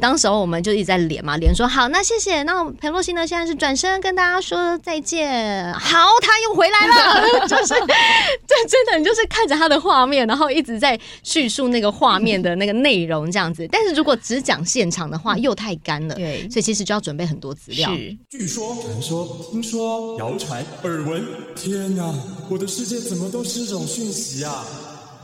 当时候我们就一直在连嘛，连说好，那谢谢。那裴洛西呢？现在是转身跟大家说再见。好，他又回来了，就是这真的，你就是看着他的画面，然后一直在叙述那个画面的那个内容这样子。但是如果只讲现场的话，又太干了，对，所以其实就要准备很多资料。是，据说、传说、听说、谣传、耳闻，天哪，我的世界怎么都是这种讯息啊？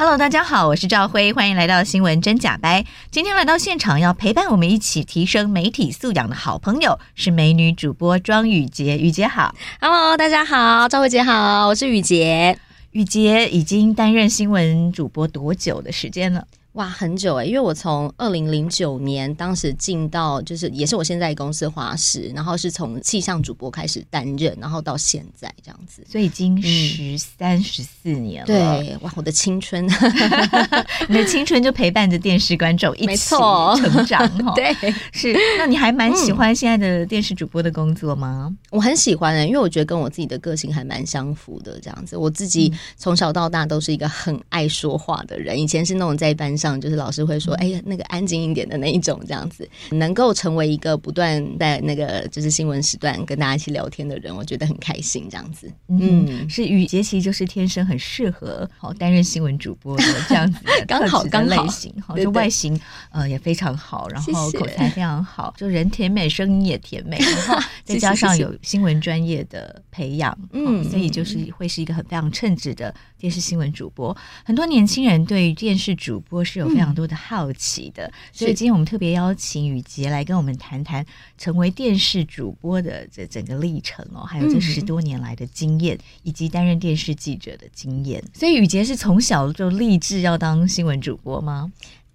Hello，大家好，我是赵辉，欢迎来到新闻真假掰。今天来到现场要陪伴我们一起提升媒体素养的好朋友是美女主播庄雨洁，雨洁好。Hello，大家好，赵辉姐好，我是雨洁。雨洁已经担任新闻主播多久的时间了？哇，很久哎，因为我从二零零九年当时进到，就是也是我现在公司华视，然后是从气象主播开始担任，然后到现在这样子，所以已经十三十四年了。对，哇，我的青春，你的青春就陪伴着电视观众一起成长 哈。对，是。那你还蛮喜欢现在的电视主播的工作吗？嗯、我很喜欢的，因为我觉得跟我自己的个性还蛮相符的。这样子，我自己从小到大都是一个很爱说话的人，以前是那种在班上就是老师会说，哎呀，那个安静一点的那一种，这样子能够成为一个不断在那个就是新闻时段跟大家一起聊天的人，我觉得很开心。这样子，嗯，是雨洁其实就是天生很适合好担任新闻主播的 这样子刚好刚类型，好就外形呃也非常好，然后口才非常好，就人甜美，声音也甜美，然后 再加上有新闻专业的培养，嗯，所以就是会是一个很非常称职的电视新闻主播。很多年轻人对于电视主播是有非常多的好奇的，所以今天我们特别邀请雨杰来跟我们谈谈成为电视主播的这整个历程哦，还有这十多年来的经验，以及担任电视记者的经验。所以雨杰是从小就立志要当新闻主播吗？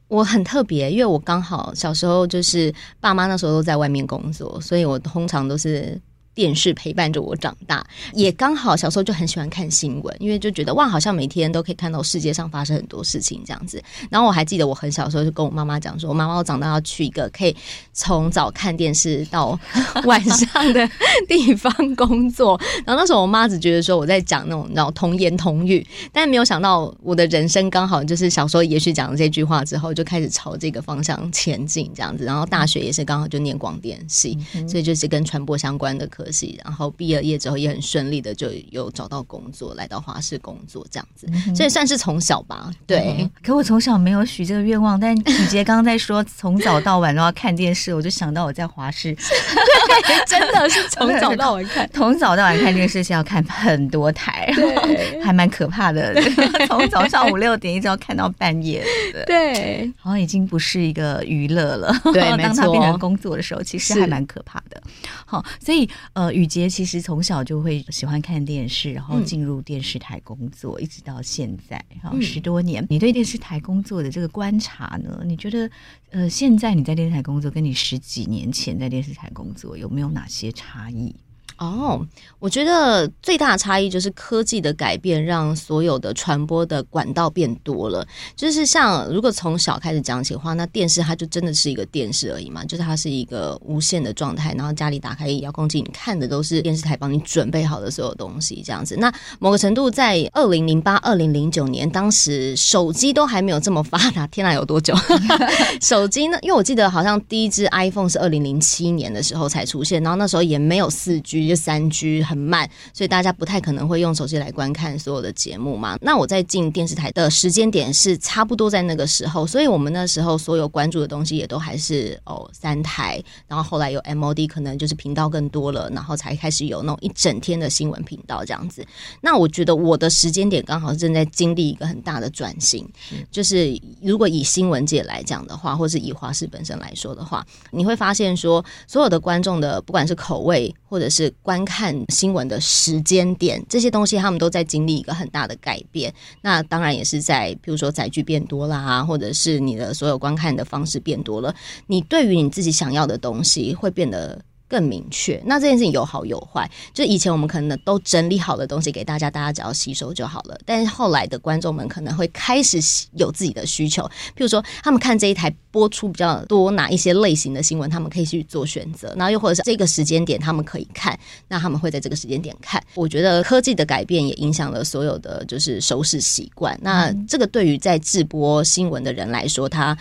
我很特别，因为我刚好小时候就是爸妈那时候都在外面工作，所以我通常都是。电视陪伴着我长大，也刚好小时候就很喜欢看新闻，因为就觉得哇，好像每天都可以看到世界上发生很多事情这样子。然后我还记得我很小时候就跟我妈妈讲说，我妈妈我长大要去一个可以从早看电视到晚上的地方工作。然后那时候我妈只觉得说我在讲那种然后童言童语，但没有想到我的人生刚好就是小时候也许讲了这句话之后，就开始朝这个方向前进这样子。然后大学也是刚好就念广电系，所以就是跟传播相关的科。然后毕了业之后也很顺利的就有找到工作，来到华视工作这样子，嗯、所以算是从小吧。对、嗯，可我从小没有许这个愿望。但雨杰刚刚在说从早到晚都要看电视，我就想到我在华视，对，真的是从早到晚看，从早到晚看电视是要看很多台，对，还蛮可怕的。从早上五六点一直要看到半夜，对，好像已经不是一个娱乐了。对，当它变成工作的时候，其实还蛮可怕的。好，所以呃，雨杰其实从小就会喜欢看电视，然后进入电视台工作，嗯、一直到现在，然后十多年。你对电视台工作的这个观察呢？你觉得呃，现在你在电视台工作，跟你十几年前在电视台工作有没有哪些差异？哦，oh, 我觉得最大的差异就是科技的改变，让所有的传播的管道变多了。就是像如果从小开始讲起的话，那电视它就真的是一个电视而已嘛，就是它是一个无线的状态，然后家里打开遥控器，你看的都是电视台帮你准备好的所有东西这样子。那某个程度，在二零零八、二零零九年，当时手机都还没有这么发达，天哪，有多久？手机呢？因为我记得好像第一只 iPhone 是二零零七年的时候才出现，然后那时候也没有四 G。就三 G 很慢，所以大家不太可能会用手机来观看所有的节目嘛。那我在进电视台的时间点是差不多在那个时候，所以我们那时候所有关注的东西也都还是哦三台，然后后来有 MOD，可能就是频道更多了，然后才开始有那种一整天的新闻频道这样子。那我觉得我的时间点刚好正在经历一个很大的转型，就是如果以新闻界来讲的话，或是以华视本身来说的话，你会发现说所有的观众的不管是口味或者是观看新闻的时间点，这些东西他们都在经历一个很大的改变。那当然也是在，比如说载具变多啦，或者是你的所有观看的方式变多了，你对于你自己想要的东西会变得更明确。那这件事情有好有坏，就以前我们可能都整理好的东西给大家，大家只要吸收就好了。但是后来的观众们可能会开始有自己的需求，譬如说他们看这一台播出比较多哪一些类型的新闻，他们可以去做选择。然后又或者是这个时间点他们可以看，那他们会在这个时间点看。我觉得科技的改变也影响了所有的就是收视习惯。那这个对于在直播新闻的人来说，他。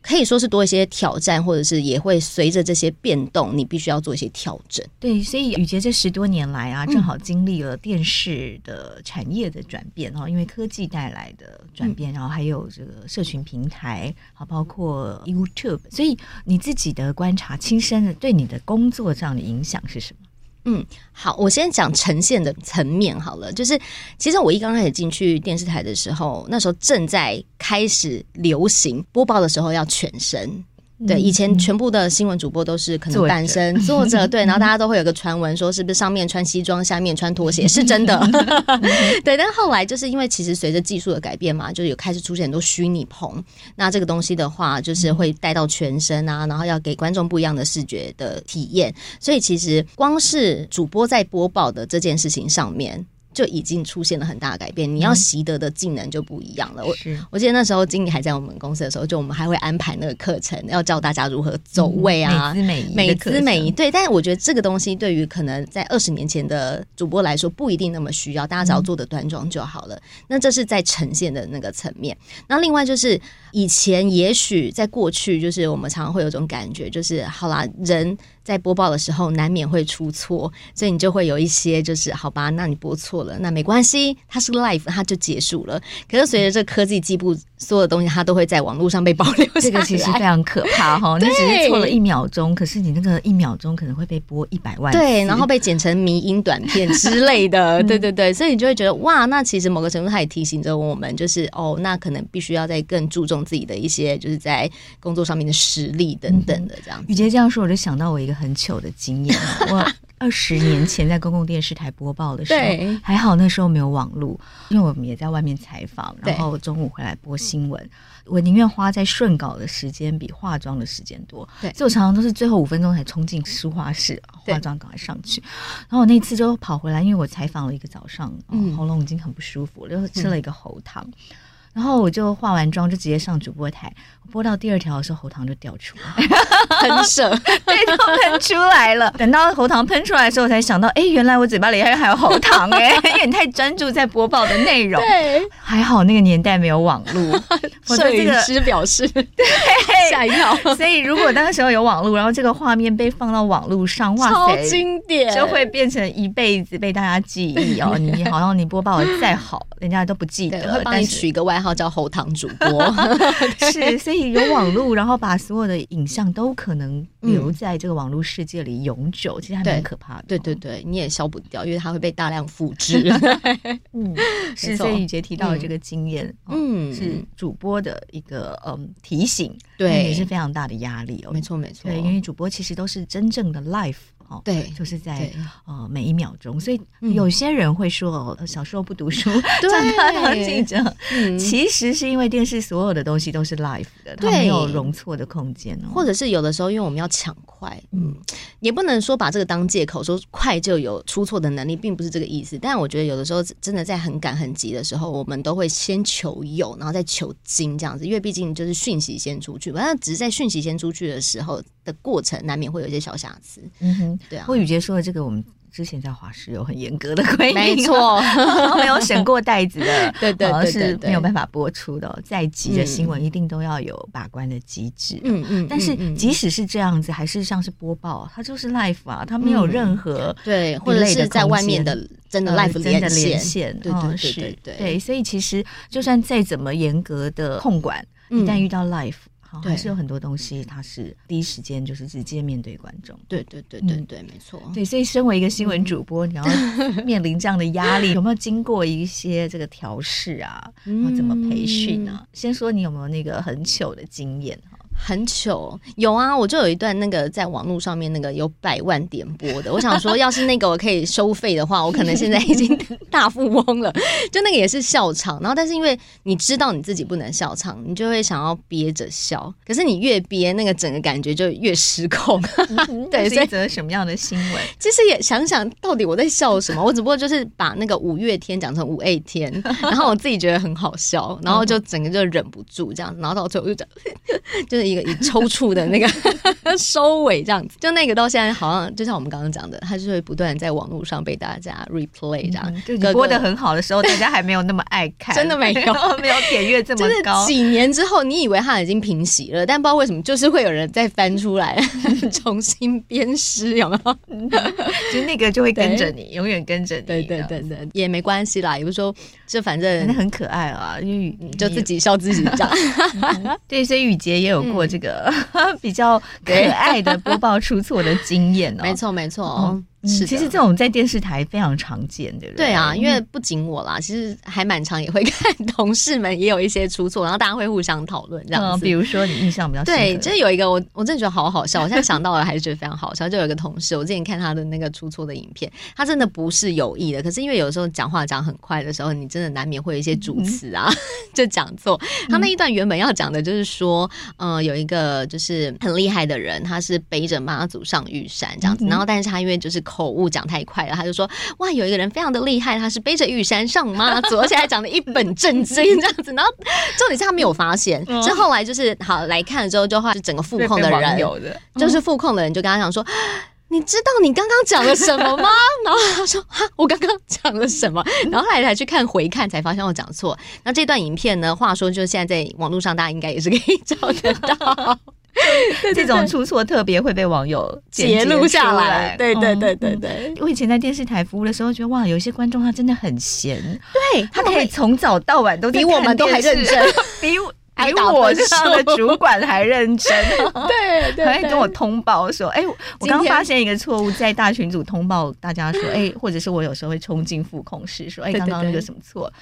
可以说是多一些挑战，或者是也会随着这些变动，你必须要做一些调整。对，所以宇杰这十多年来啊，正好经历了电视的产业的转变哦，嗯、因为科技带来的转变，嗯、然后还有这个社群平台，好，包括 YouTube，所以你自己的观察，亲身的对你的工作上的影响是什么？嗯，好，我先讲呈现的层面好了。就是其实我一刚开始进去电视台的时候，那时候正在开始流行播报的时候要全身。对，以前全部的新闻主播都是可能半身 坐着，对，然后大家都会有个传闻说是不是上面穿西装，下面穿拖鞋，是真的。对，但后来就是因为其实随着技术的改变嘛，就有开始出现很多虚拟棚，那这个东西的话，就是会带到全身啊，然后要给观众不一样的视觉的体验，所以其实光是主播在播报的这件事情上面。就已经出现了很大的改变，你要习得的技能就不一样了。我我记得那时候经理还在我们公司的时候，就我们还会安排那个课程，要教大家如何走位啊，美姿美仪，美姿美仪。对，但是我觉得这个东西对于可能在二十年前的主播来说，不一定那么需要，大家只要做的端庄就好了。嗯、那这是在呈现的那个层面。那另外就是以前也许在过去，就是我们常常会有种感觉，就是好啦，人。在播报的时候难免会出错，所以你就会有一些就是好吧，那你播错了，那没关系，它是 live，它就结束了。可是随着这科技进步，所有的东西它都会在网络上被保留。这个其实非常可怕哈，对 你只是错了一秒钟，可是你那个一秒钟可能会被播一百万，对，然后被剪成迷音短片之类的，对对对，所以你就会觉得哇，那其实某个程度它也提醒着我们，就是哦，那可能必须要再更注重自己的一些就是在工作上面的实力等等的这样。语婕这样说，我就想到我一个。很糗的经验，我二十年前在公共电视台播报的时候，还好那时候没有网络，因为我们也在外面采访，然后中午回来播新闻，我宁愿花在顺稿的时间比化妆的时间多，对，所以我常常都是最后五分钟才冲进书画室化妆，赶快上去。然后我那次就跑回来，因为我采访了一个早上，嗯、喉咙已经很不舒服，就吃了一个喉糖。嗯然后我就化完妆就直接上主播台，播到第二条的时候喉糖就掉出来，喷射，对，都喷出来了。等到喉糖喷出来的时候，我才想到，哎，原来我嘴巴里还还有喉糖哎，因为你太专注在播报的内容。对，还好那个年代没有网络。摄影师表示，对，吓一跳。所以如果那个时候有网络，然后这个画面被放到网络上，哇塞，超经典，就会变成一辈子被大家记忆哦。你好像你播报的再好，人家都不记得，会帮你取一个外号。叫喉糖主播 是，所以有网络，然后把所有的影像都可能留在这个网络世界里永久，其实还蛮可怕的。对对对，你也消不掉，因为它会被大量复制。嗯，是。所以语婕提到的这个经验，嗯，是主播的一个嗯提醒，对，也是非常大的压力哦。没错没错，对，因为主播其实都是真正的 life。哦，对，就是在呃每一秒钟，所以有些人会说，小时候不读书，长大当记者，其实是因为电视所有的东西都是 live 的，它没有容错的空间哦。或者是有的时候，因为我们要抢快，嗯，也不能说把这个当借口，说快就有出错的能力，并不是这个意思。但我觉得有的时候真的在很赶很急的时候，我们都会先求有，然后再求精这样子，因为毕竟就是讯息先出去，反正只是在讯息先出去的时候的过程，难免会有一些小瑕疵。嗯哼。对啊，不过语婕说的这个，我们之前在华视有很严格的规定，没错，没有审过袋子的，对对对，是没有办法播出的。再急的新闻，一定都要有把关的机制。嗯嗯，但是即使是这样子，还是像是播报，它就是 l i f e 啊，它没有任何对，或者是在外面的真的 live 真的连线，对对对对对，所以其实就算再怎么严格的控管，一旦遇到 live。好，还是有很多东西，它是第一时间就是直接面对观众。对对对对对，没错。对，所以身为一个新闻主播，你要面临这样的压力，有没有经过一些这个调试啊？然后怎么培训呢？先说你有没有那个很糗的经验哈？很糗，有啊，我就有一段那个在网络上面那个有百万点播的，我想说，要是那个我可以收费的话，我可能现在已经大富翁了。就那个也是笑场，然后但是因为你知道你自己不能笑场，你就会想要憋着笑，可是你越憋，那个整个感觉就越失控。对，是一则什么样的新闻？其实也想想到底我在笑什么，我只不过就是把那个五月天讲成五 A 天，然后我自己觉得很好笑，然后就整个就忍不住这样，然后到最后就讲，就是。一个 以抽搐的那个 收尾这样子，就那个到现在好像就像我们刚刚讲的，它是会不断在网络上被大家 replay 这样。嗯、就播的很好的时候，大家还没有那么爱看，真的没有 没有点阅这么高。几年之后，你以为它已经平息了，但不知道为什么，就是会有人再翻出来重新编诗，有没有？就那个就会跟着你，永远跟着你。对对对对，也没关系啦，有时候就反正很可爱啊，因为就自己笑自己这样。对，所以雨洁也有过。这个 比较可爱的播报出错的经验哦，没 错没错。嗯是，其实这种在电视台非常常见，对不对？对啊，因为不仅我啦，其实还蛮常也会看同事们也有一些出错，然后大家会互相讨论这样子。比如说你印象比较深对，就是有一个我我真的觉得好好笑，我现在想到了还是觉得非常好笑。就有一个同事，我之前看他的那个出错的影片，他真的不是有意的，可是因为有时候讲话讲很快的时候，你真的难免会有一些主词啊、嗯、就讲错。他那一段原本要讲的就是说，嗯、呃，有一个就是很厉害的人，他是背着妈祖上玉山这样子，然后但是他因为就是口误讲太。快了，他就说：“哇，有一个人非常的厉害，他是背着玉山上妈祖，而且还讲的一本正经这样子。然后重点是他没有发现，之、嗯、后来就是好来看了之后，就话是整个副控的人，有的就是副控的人就跟他讲说：‘你知道你刚刚讲了什么吗？’ 然后他说：‘哈，我刚刚讲了什么？’ 然后后来才去看回看，才发现我讲错。那这段影片呢？话说就是现在在网络上，大家应该也是可以找得到。” 这种出错特别会被网友截录下来。对对对对对，我以前在电视台服务的时候，觉得哇，有一些观众他真的很闲，对他可以从早到晚都比我们都还认真，比 比我这样的主管还认真。对对，还跟我通报说，哎，我刚发现一个错误，在大群组通报大家说，哎，或者是我有时候会冲进副控室说，哎，刚刚那个什么错。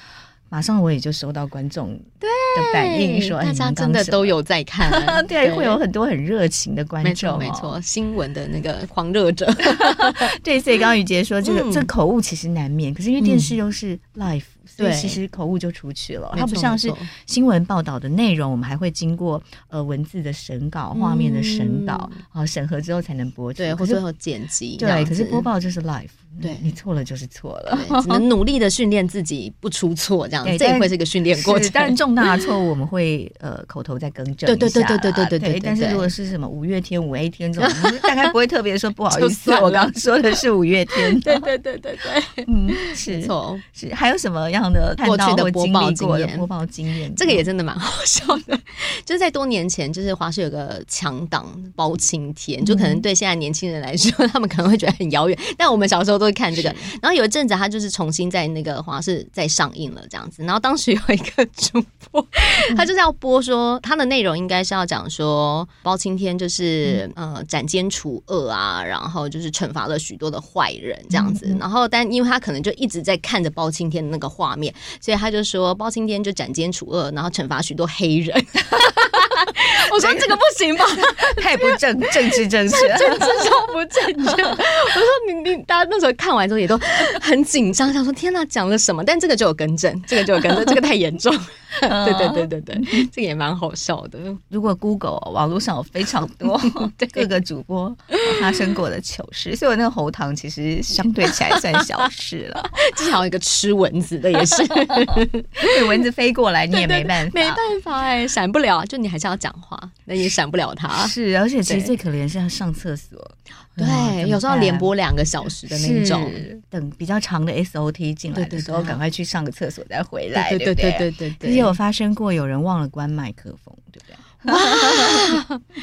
马上我也就收到观众的反应，说大家真的都有在看，对，会有很多很热情的观众，没错，新闻的那个狂热者，对，所以刚刚雨杰说这个这口误其实难免，可是因为电视又是 live，所以其实口误就出去了，它不像是新闻报道的内容，我们还会经过呃文字的审稿、画面的审稿啊审核之后才能播出，对，或者说剪辑，对，可是播报就是 live。对，你错了就是错了，只能努力的训练自己不出错，这样这也会是一个训练过程。但重大的错误我们会呃口头再更正一下。对对对对对对对。但是如果是什么五月天、五 A 天这种，大概不会特别说不好意思，我刚刚说的是五月天。对对对对对，嗯，是错是。还有什么样的过去的播报经验？播报经验，这个也真的蛮 好笑的。就是在多年前，就是华视有个强档包青天，就可能对现在年轻人来说，他们可能会觉得很遥远，但我们小时候都会看这个。然后有一阵子，他就是重新在那个华视再上映了这样子。然后当时有一个主播，他就是要播说他的内容应该是要讲说包青天就是呃斩奸除恶啊，然后就是惩罚了许多的坏人这样子。然后但因为他可能就一直在看着包青天的那个画画面，所以他就说包青天就斩奸除恶，然后惩罚许多黑人。我说这个不行吧，太不正政治正确，政治超不正确。我说你你大家那时候看完之后也都很紧张，想说天哪，讲了什么？但这个就有更正，这个就有更正，这个太严重。对对对对对，这个也蛮好笑的。如果 Google 网络上有非常多各个主播发生过的糗事，所以我那个喉糖其实相对起来算小事了。至少有一个吃蚊子的也是，对蚊子飞过来你也没办法，没办法哎，闪不了，就你还是要讲话，那也闪不了他。是，而且其实最可怜是要上厕所。对，有时候连播两个小时的那种，等比较长的 SOT 进来的时候，赶快去上个厕所再回来，对对对对对对。也有发生过有人忘了关麦克风，对不对？哇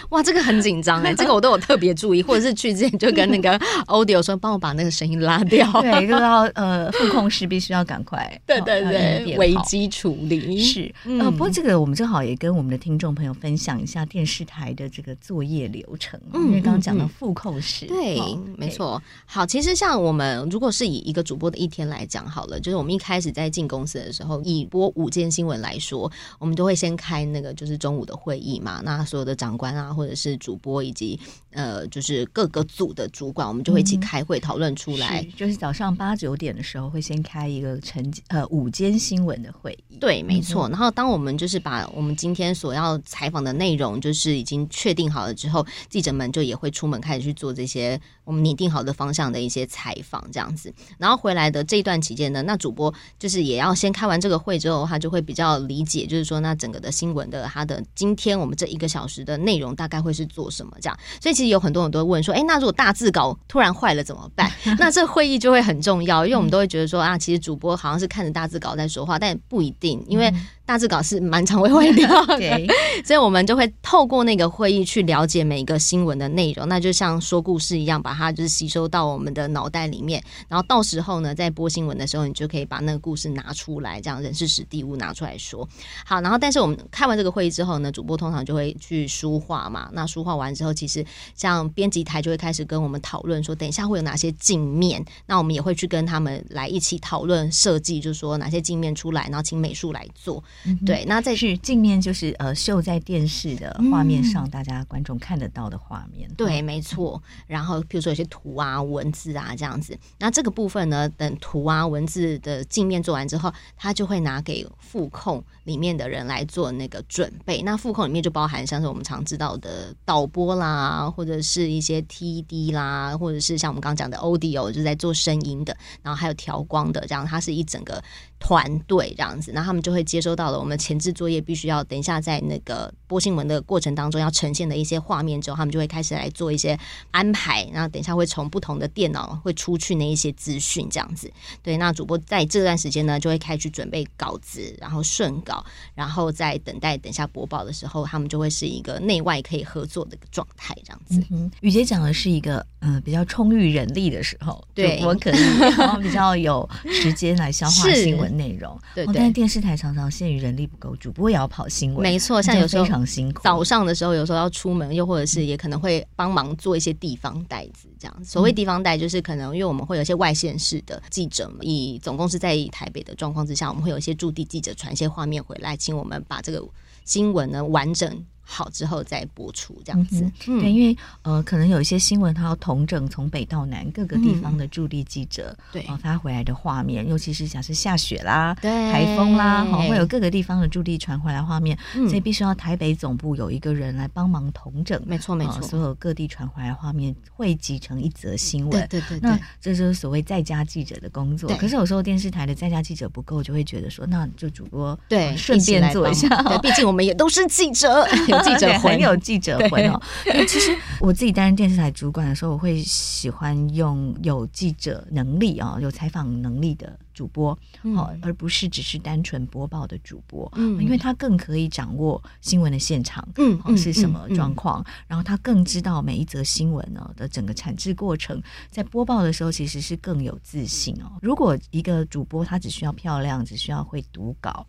哇，这个很紧张哎，这个我都有特别注意，或者是去之前就跟那个 Audio 说，帮我把那个声音拉掉。对，就要呃，副控室必须要赶快，对对对，危机处理是。呃，不过这个我们正好也跟我们的听众朋友分享一下电视台的这个作业流程，因为刚刚讲到副控室，对，没错。好，其实像我们如果是以一个主播的一天来讲好了，就是我们一开始在进公司的时候，以播午间新闻来说，我们都会先开那个就是中午的会议。议嘛，那所有的长官啊，或者是主播以及呃，就是各个组的主管，我们就会一起开会讨论出来。是就是早上八九点的时候，会先开一个晨呃午间新闻的会议。对，没错。然后当我们就是把我们今天所要采访的内容就是已经确定好了之后，记者们就也会出门开始去做这些我们拟定好的方向的一些采访，这样子。然后回来的这一段期间呢，那主播就是也要先开完这个会之后，他就会比较理解，就是说那整个的新闻的他的今天我们这一个小时的内容大概会是做什么这样。所以其实有很多人都会问说，哎，那如果大字稿突然坏了怎么办？那这会议就会很重要，因为我们都会觉得说啊，其实主播好像是看着大字稿在说话，但不一定，因为。大致稿是蛮常会坏掉的，对 所以我们就会透过那个会议去了解每一个新闻的内容，那就像说故事一样，把它就是吸收到我们的脑袋里面，然后到时候呢，在播新闻的时候，你就可以把那个故事拿出来，这样人事史地物拿出来说。好，然后但是我们开完这个会议之后呢，主播通常就会去书画嘛，那书画完之后，其实像编辑台就会开始跟我们讨论说，等一下会有哪些镜面，那我们也会去跟他们来一起讨论设计，就是说哪些镜面出来，然后请美术来做。嗯、对，那再是镜面，就是呃，秀在电视的画面上，嗯、大家观众看得到的画面。对，没错。然后，比如说有些图啊、文字啊这样子。那这个部分呢，等图啊、文字的镜面做完之后，他就会拿给副控里面的人来做那个准备。那副控里面就包含像是我们常知道的导播啦，或者是一些 TD 啦，或者是像我们刚刚讲的 Audio，就是在做声音的，然后还有调光的，这样它是一整个。团队这样子，那他们就会接收到了我们前置作业必须要等一下在那个播新闻的过程当中要呈现的一些画面之后，他们就会开始来做一些安排。然后等一下会从不同的电脑会出去那一些资讯这样子。对，那主播在这段时间呢，就会开始准备稿子，然后顺稿，然后在等待等一下播报的时候，他们就会是一个内外可以合作的状态这样子。嗯，雨洁讲的是一个嗯比较充裕人力的时候，对，我可以然后比较有时间来消化新闻。内容对，对，哦，但是电视台常常限于人力不够，主播也要跑新闻，没错，像有时候非常辛苦。早上的时候，有时候要出门，又或者是也可能会帮忙做一些地方带子，这样。所谓地方带，就是可能因为我们会有一些外县市的记者，以总共是在台北的状况之下，我们会有一些驻地记者传一些画面回来，请我们把这个新闻呢完整。好之后再播出这样子，对，因为呃，可能有一些新闻，它要统整从北到南各个地方的驻地记者，对、嗯，发回来的画面，尤其是假设下雪啦、对。台风啦，好，会有各个地方的驻地传回来画面，嗯、所以必须要台北总部有一个人来帮忙统整，没错没错，所有各地传回来画面汇集成一则新闻，对对对，对，那这就是所谓在家记者的工作。可是有时候电视台的在家记者不够，就会觉得说，那就主播对顺便做一下，对，毕竟我们也都是记者，有记者 很有。记者魂哦，其实我自己担任电视台主管的时候，我会喜欢用有记者能力啊、有采访能力的主播，好，而不是只是单纯播报的主播，嗯，因为他更可以掌握新闻的现场，嗯，是什么状况，然后他更知道每一则新闻呢的整个产制过程，在播报的时候其实是更有自信哦。如果一个主播他只需要漂亮，只需要会读稿。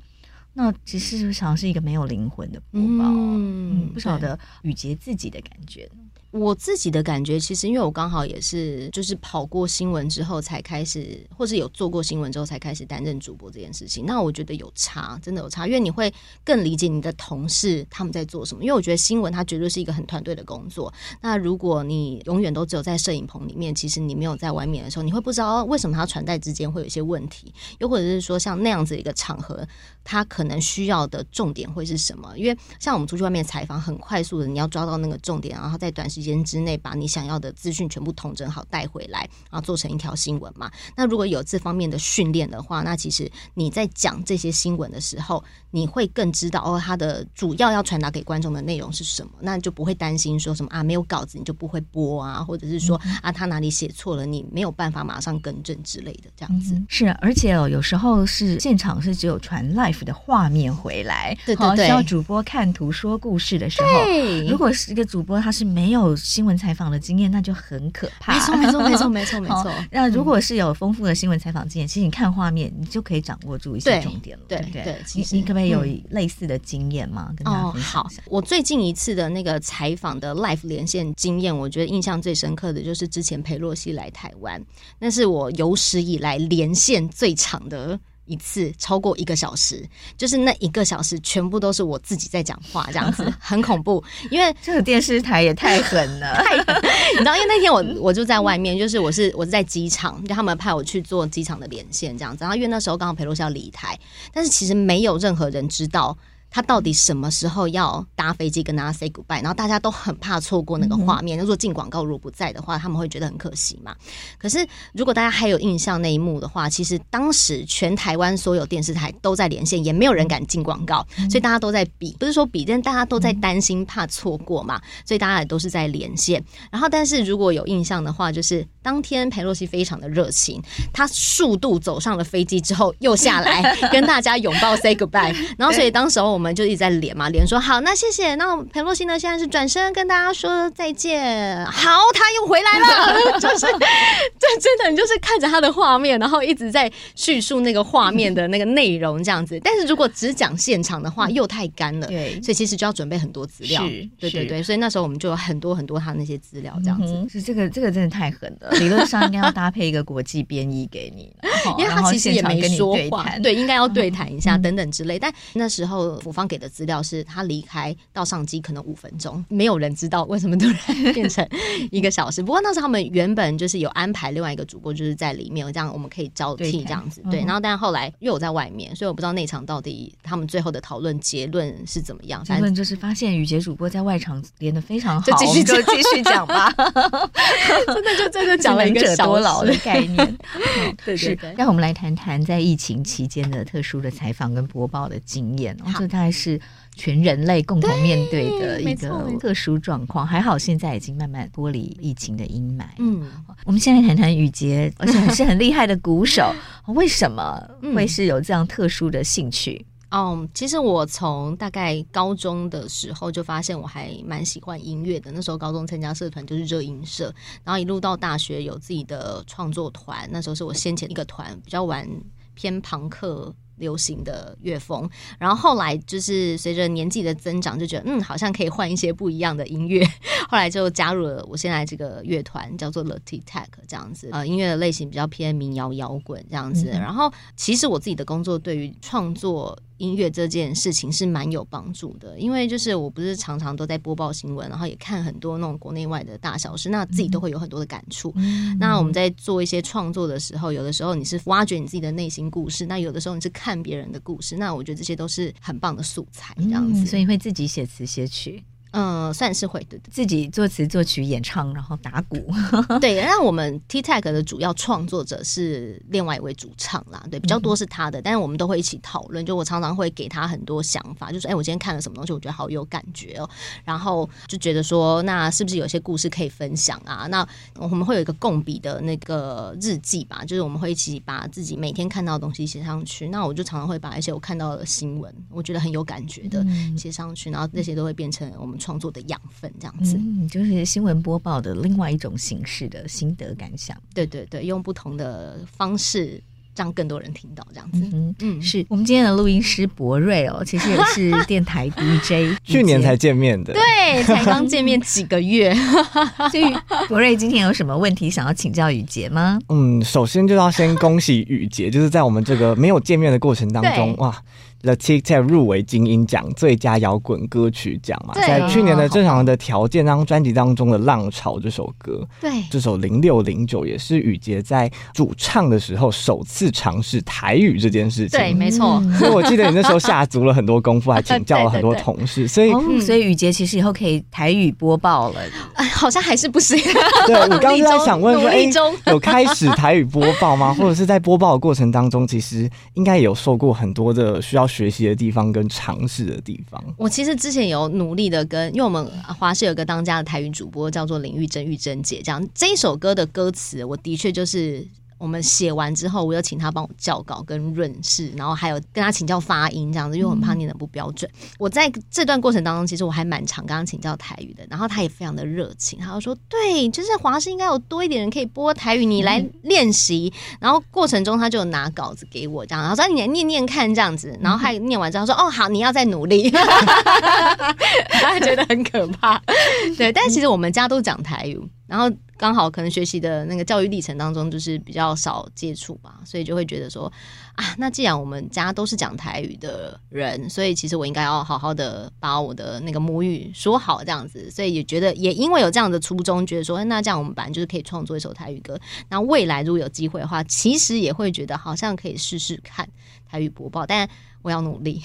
那其实就像是一个没有灵魂的播报，嗯，不晓得雨洁自己的感觉。我自己的感觉，其实因为我刚好也是，就是跑过新闻之后才开始，或是有做过新闻之后才开始担任主播这件事情。那我觉得有差，真的有差，因为你会更理解你的同事他们在做什么。因为我觉得新闻它绝对是一个很团队的工作。那如果你永远都只有在摄影棚里面，其实你没有在外面的时候，你会不知道为什么它传带之间会有一些问题，又或者是说像那样子一个场合，它可能需要的重点会是什么？因为像我们出去外面采访，很快速的你要抓到那个重点，然后在短时间。之内把你想要的资讯全部统整好带回来，然后做成一条新闻嘛。那如果有这方面的训练的话，那其实你在讲这些新闻的时候，你会更知道哦，它的主要要传达给观众的内容是什么，那就不会担心说什么啊没有稿子你就不会播啊，或者是说啊他哪里写错了你没有办法马上更正之类的这样子。嗯、是，而且哦，有时候是现场是只有传 live 的画面回来，对对对，需要主播看图说故事的时候，对如果是一个主播他是没有。新闻采访的经验那就很可怕。没错，没错，没错，没错，没错。那如果是有丰富的新闻采访经验，其实你看画面，你就可以掌握住一些重点了。对对对，你你可不可以有类似的经验吗？跟大家分享。哦，好，我最近一次的那个采访的 live 连线经验，我觉得印象最深刻的就是之前裴洛西来台湾，那是我有史以来连线最长的。一次超过一个小时，就是那一个小时全部都是我自己在讲话，这样子 很恐怖。因为这个电视台也太狠了，太狠！你知道，因为那天我我就在外面，就是我是我是在机场，就他们派我去做机场的连线这样子。然后因为那时候刚好裴洛西要离台，但是其实没有任何人知道。他到底什么时候要搭飞机跟大家 say goodbye？然后大家都很怕错过那个画面。如果进广告如果不在的话，他们会觉得很可惜嘛。可是如果大家还有印象那一幕的话，其实当时全台湾所有电视台都在连线，也没有人敢进广告，所以大家都在比，不是说比，但大家都在担心怕错过嘛，所以大家也都是在连线。然后，但是如果有印象的话，就是当天裴洛西非常的热情，他数度走上了飞机之后又下来 跟大家拥抱 say goodbye。然后，所以当时候我们。我们就一直在连嘛，连说好，那谢谢。那裴洛西呢？现在是转身跟大家说再见。好，他又回来了，就是这真的，你就是看着他的画面，然后一直在叙述那个画面的那个内容这样子。但是如果只讲现场的话，又太干了，对，所以其实就要准备很多资料。对对对，所以那时候我们就有很多很多他那些资料这样子。嗯、是这个这个真的太狠了，理论上应该要搭配一个国际编译给你，因为他其实也没说话，对，应该要对谈一下等等之类。但那时候。方给的资料是他离开到上机可能五分钟，没有人知道为什么突然 变成一个小时。不过那是他们原本就是有安排另外一个主播就是在里面，这样我们可以交替这样子。对，然后但是后来因为我在外面，所以我不知道内场到底他们最后的讨论结论是怎么样。结论就是发现雨洁主播在外场连的非常好，就继续就继续讲吧。真的就真的讲了一个 多劳的概念。对对对，让我们来谈谈在疫情期间的特殊的采访跟播报的经验。这大概是全人类共同面对的一个特殊状况，还好现在已经慢慢脱离疫情的阴霾。嗯，我们现在谈谈雨洁，而且还是很厉害的鼓手，为什么会是有这样特殊的兴趣？嗯，嗯，其实我从大概高中的时候就发现我还蛮喜欢音乐的。那时候高中参加社团就是热音社，然后一路到大学有自己的创作团。那时候是我先前一个团，比较玩偏朋克。流行的乐风，然后后来就是随着年纪的增长，就觉得嗯，好像可以换一些不一样的音乐。后来就加入了我现在这个乐团，叫做 The Tic Tac 这样子。呃，音乐的类型比较偏民谣摇滚这样子。嗯、然后其实我自己的工作对于创作。音乐这件事情是蛮有帮助的，因为就是我不是常常都在播报新闻，然后也看很多那种国内外的大小事，那自己都会有很多的感触。嗯、那我们在做一些创作的时候，有的时候你是挖掘你自己的内心故事，那有的时候你是看别人的故事，那我觉得这些都是很棒的素材，这样子。嗯、所以会自己写词写曲。嗯，算是会对，自己作词作曲演唱，然后打鼓。对，那我们 Tic Tac 的主要创作者是另外一位主唱啦，对，比较多是他的，嗯、但是我们都会一起讨论。就我常常会给他很多想法，就是哎、欸，我今天看了什么东西，我觉得好有感觉哦，然后就觉得说，那是不是有些故事可以分享啊？那我们会有一个共笔的那个日记吧，就是我们会一起把自己每天看到的东西写上去。那我就常常会把一些我看到的新闻，我觉得很有感觉的写上去，然后那些都会变成我们。创作的养分这样子，嗯，就是新闻播报的另外一种形式的心得感想。对对对，用不同的方式让更多人听到这样子。嗯嗯，是我们今天的录音师博瑞哦，其实也是电台 DJ，去年才见面的，对，才刚见面几个月。所以博瑞今天有什么问题想要请教雨洁吗？嗯，首先就要先恭喜雨洁，就是在我们这个没有见面的过程当中，哇。The TikTok 入围金音奖最佳摇滚歌曲奖嘛，在去年的正常的条件当专辑当中的《浪潮》这首歌，对，这首零六零九也是雨杰在主唱的时候首次尝试台语这件事情，对，没错。所以我记得你那时候下足了很多功夫，还请教了很多同事，所以、哦、所以雨杰其实以后可以台语播报了，哎，好像还是不行。对，我刚刚 在想问说，哎，有开始台语播报吗？或者是在播报的过程当中，其实应该也有受过很多的需要。学习的地方跟尝试的地方，我其实之前有努力的跟，因为我们华视有个当家的台语主播叫做林玉珍玉珍姐，这样这一首歌的歌词，我的确就是。我们写完之后，我有请他帮我校稿跟润饰，然后还有跟他请教发音这样子，因为我很怕念的不标准。嗯、我在这段过程当中，其实我还蛮常跟他请教台语的，然后他也非常的热情，他就说：“对，就是华视应该有多一点人可以播台语，你来练习。嗯”然后过程中他就拿稿子给我，这样，然后说：“你来念念看，这样子。”然后还念完之后说：“哦，好，你要再努力。” 他觉得很可怕。对，但其实我们家都讲台语。然后刚好可能学习的那个教育历程当中，就是比较少接触吧，所以就会觉得说啊，那既然我们家都是讲台语的人，所以其实我应该要好好的把我的那个母语说好，这样子，所以也觉得也因为有这样的初衷，觉得说，那这样我们本来就是可以创作一首台语歌，那未来如果有机会的话，其实也会觉得好像可以试试看台语播报，但。我要努力，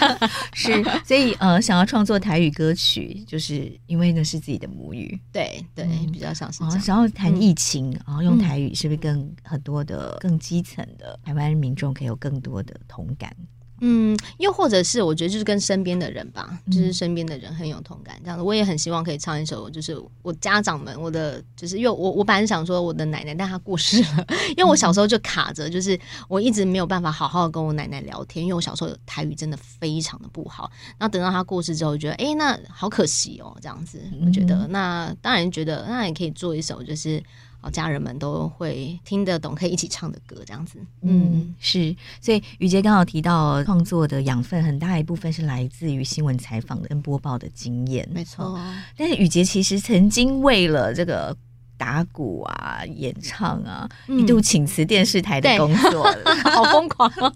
是，所以呃，想要创作台语歌曲，就是因为那是自己的母语，对对，嗯、比较想是这样。想要谈疫情，然后、嗯、用台语，是不是更很多的更基层的台湾民众可以有更多的同感？嗯，又或者是我觉得就是跟身边的人吧，就是身边的人很有同感，这样子。我也很希望可以唱一首，就是我家长们，我的就是因为我我本来想说我的奶奶，但她过世了，因为我小时候就卡着，就是我一直没有办法好好的跟我奶奶聊天，因为我小时候台语真的非常的不好。然后等到她过世之后，我觉得哎、欸，那好可惜哦，这样子。我觉得那当然觉得那也可以做一首，就是。哦，家人们都会听得懂，可以一起唱的歌，这样子。嗯，是。所以雨杰刚好提到创作的养分很大一部分是来自于新闻采访跟播报的经验，没错。哦，但是雨杰其实曾经为了这个。打鼓啊，演唱啊，嗯、一度请辞电视台的工作了，好疯狂哦！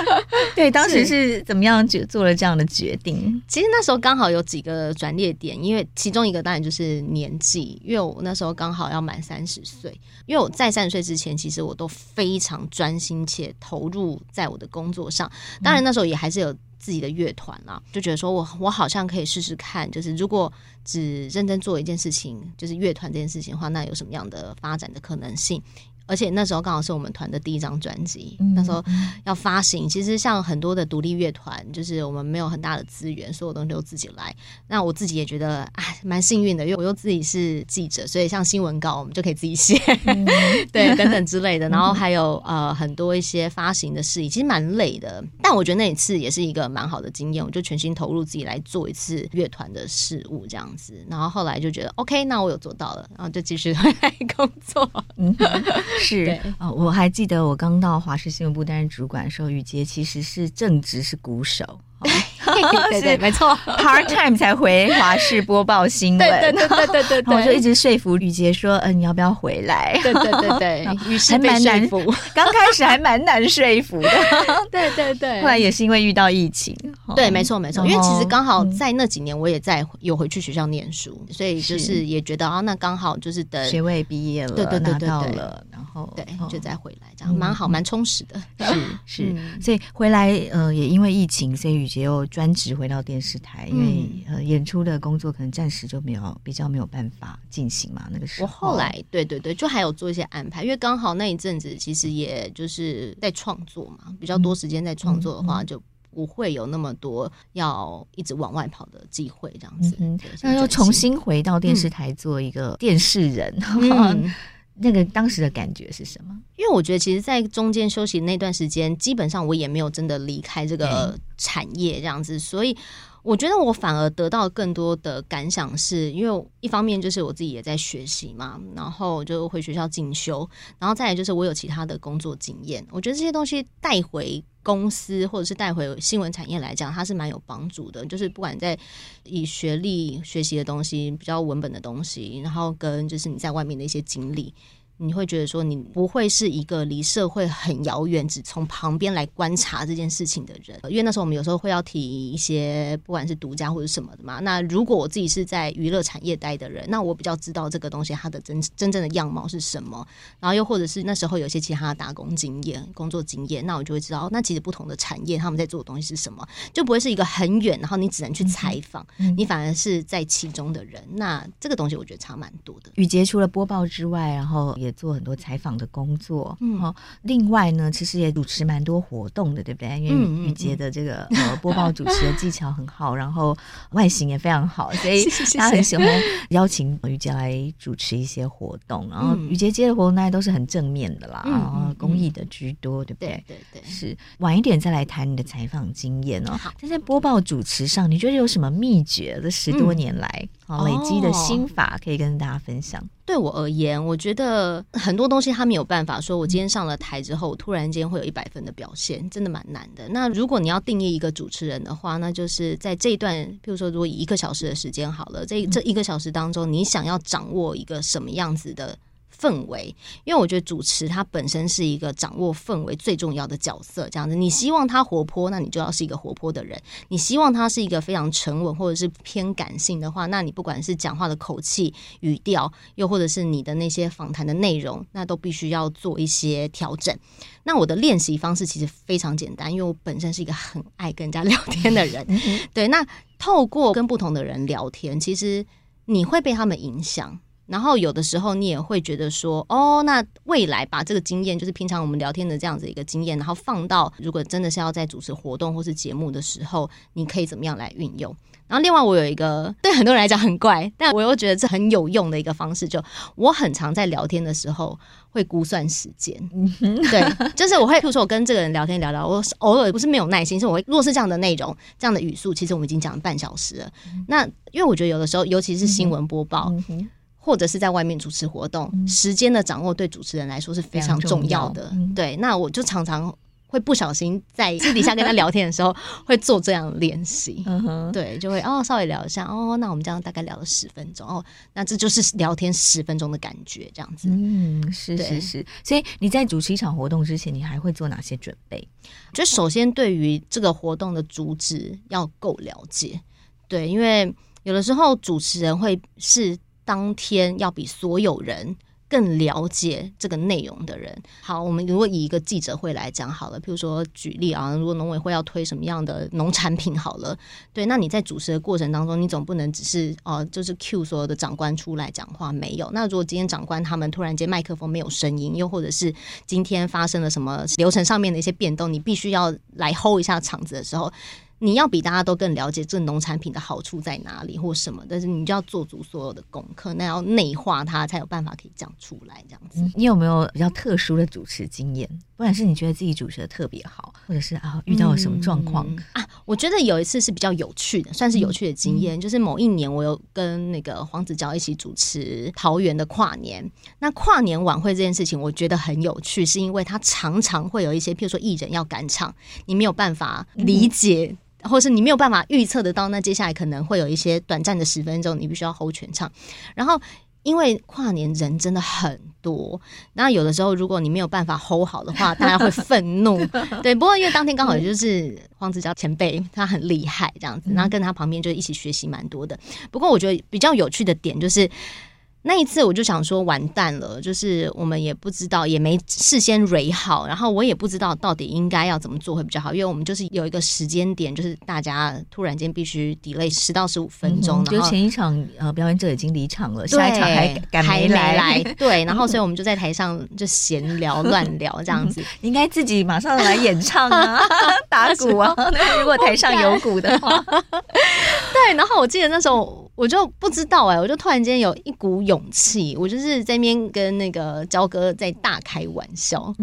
对，当时是怎么样就做了这样的决定？其实那时候刚好有几个转捩点，因为其中一个当然就是年纪，因为我那时候刚好要满三十岁。因为我在三十岁之前，其实我都非常专心且投入在我的工作上。当然那时候也还是有。自己的乐团啊，就觉得说我我好像可以试试看，就是如果只认真做一件事情，就是乐团这件事情的话，那有什么样的发展的可能性？而且那时候刚好是我们团的第一张专辑，嗯、那时候要发行。其实像很多的独立乐团，就是我们没有很大的资源，所有东西都自己来。那我自己也觉得哎，蛮幸运的，因为我又自己是记者，所以像新闻稿我们就可以自己写，嗯、对，等等之类的。然后还有呃很多一些发行的事宜，其实蛮累的。但我觉得那一次也是一个蛮好的经验，我就全心投入自己来做一次乐团的事物这样子。然后后来就觉得 OK，那我有做到了，然后就继续工作。嗯是啊、哦，我还记得我刚到华视新闻部担任主管的时候，宇杰其实是正职是鼓手。对对，没错，part time 才回华视播报新闻。对对对对对对，我就一直说服吕杰说，嗯，你要不要回来？对对对对，于是还蛮难。服，刚开始还蛮难说服的。对对对，后来也是因为遇到疫情。对，没错没错，因为其实刚好在那几年，我也在有回去学校念书，所以就是也觉得啊，那刚好就是等学位毕业了，对对对对到了，然后对，就再回来，这样蛮好，蛮充实的。是是，所以回来呃，也因为疫情，所以语婕又专职回到电视台，因为呃演出的工作可能暂时就没有比较没有办法进行嘛。那个时候，我后来对对对，就还有做一些安排，因为刚好那一阵子其实也就是在创作嘛，比较多时间在创作的话，就不会有那么多要一直往外跑的机会，这样子。那又重新回到电视台做一个电视人。那个当时的感觉是什么？因为我觉得，其实，在中间休息那段时间，基本上我也没有真的离开这个产业这样子，所以我觉得我反而得到更多的感想是，因为一方面就是我自己也在学习嘛，然后就回学校进修，然后再来就是我有其他的工作经验，我觉得这些东西带回公司或者是带回新闻产业来讲，它是蛮有帮助的。就是不管在以学历学习的东西，比较文本的东西，然后跟就是你在外面的一些经历。你会觉得说，你不会是一个离社会很遥远，只从旁边来观察这件事情的人。因为那时候我们有时候会要提一些，不管是独家或者什么的嘛。那如果我自己是在娱乐产业待的人，那我比较知道这个东西它的真真正的样貌是什么。然后又或者是那时候有些其他的打工经验、工作经验，那我就会知道，那其实不同的产业他们在做的东西是什么，就不会是一个很远，然后你只能去采访，嗯、你反而是在其中的人。那这个东西我觉得差蛮多的。雨杰除了播报之外，然后也做很多采访的工作，嗯，好。另外呢，其实也主持蛮多活动的，对不对？因为雨杰的这个呃播报主持的技巧很好，然后外形也非常好，所以他很喜欢邀请雨杰来主持一些活动。然后雨杰接的活动大家都是很正面的啦，然后公益的居多，对不对？对对，是。晚一点再来谈你的采访经验哦。好，但在播报主持上，你觉得有什么秘诀？这十多年来啊累积的心法，可以跟大家分享。对我而言，我觉得很多东西他没有办法说，我今天上了台之后，突然间会有一百分的表现，真的蛮难的。那如果你要定义一个主持人的话，那就是在这一段，比如说，如果以一个小时的时间好了，这这一个小时当中，你想要掌握一个什么样子的？氛围，因为我觉得主持它本身是一个掌握氛围最重要的角色。这样子，你希望他活泼，那你就要是一个活泼的人；你希望他是一个非常沉稳或者是偏感性的话，那你不管是讲话的口气、语调，又或者是你的那些访谈的内容，那都必须要做一些调整。那我的练习方式其实非常简单，因为我本身是一个很爱跟人家聊天的人。对，那透过跟不同的人聊天，其实你会被他们影响。然后有的时候你也会觉得说，哦，那未来把这个经验，就是平常我们聊天的这样子一个经验，然后放到如果真的是要在主持活动或是节目的时候，你可以怎么样来运用？然后另外我有一个对很多人来讲很怪，但我又觉得这很有用的一个方式，就我很常在聊天的时候会估算时间，对，就是我会，比如说我跟这个人聊天聊聊，我偶尔不是没有耐心，是我会，如果是这样的内容、这样的语速，其实我们已经讲了半小时了。那因为我觉得有的时候，尤其是新闻播报。或者是在外面主持活动，嗯、时间的掌握对主持人来说是非常重要的。要嗯、对，那我就常常会不小心在私底下跟他聊天的时候，会做这样练习。对，就会哦稍微聊一下哦，那我们这样大概聊了十分钟哦，那这就是聊天十分钟的感觉，这样子。嗯，是是是。所以你在主持一场活动之前，你还会做哪些准备？就首先对于这个活动的主旨要够了解。对，因为有的时候主持人会是。当天要比所有人更了解这个内容的人。好，我们如果以一个记者会来讲好了，譬如说举例啊，如果农委会要推什么样的农产品好了，对，那你在主持的过程当中，你总不能只是哦、就是 cue 所有的长官出来讲话没有？那如果今天长官他们突然间麦克风没有声音，又或者是今天发生了什么流程上面的一些变动，你必须要来 hold 一下场子的时候。你要比大家都更了解这农产品的好处在哪里或什么，但是你就要做足所有的功课，那要内化它才有办法可以讲出来这样子。嗯，你有没有比较特殊的主持经验？不管是你觉得自己主持的特别好，或者是啊遇到了什么状况？嗯、啊？我觉得有一次是比较有趣的，算是有趣的经验，嗯、就是某一年我有跟那个黄子佼一起主持桃园的跨年。那跨年晚会这件事情，我觉得很有趣，是因为它常常会有一些，譬如说艺人要赶场，你没有办法理解。嗯或是你没有办法预测得到，那接下来可能会有一些短暂的十分钟，你必须要 hold 全场。然后，因为跨年人真的很多，那有的时候如果你没有办法 hold 好的话，大家会愤怒。对，不过因为当天刚好就是黄子佼前辈，他很厉害这样子，然后跟他旁边就一起学习蛮多的。不过我觉得比较有趣的点就是。那一次我就想说完蛋了，就是我们也不知道，也没事先 ready 好，然后我也不知道到底应该要怎么做会比较好，因为我们就是有一个时间点，就是大家突然间必须 delay 十到十五分钟，就前一场呃表演者已经离场了，下一场还赶没来，对，然后所以我们就在台上就闲聊 乱聊这样子，应该自己马上来演唱啊，打鼓啊，如果台上有鼓的话，对，然后我记得那时候。我就不知道哎、欸，我就突然间有一股勇气，我就是在那边跟那个焦哥在大开玩笑，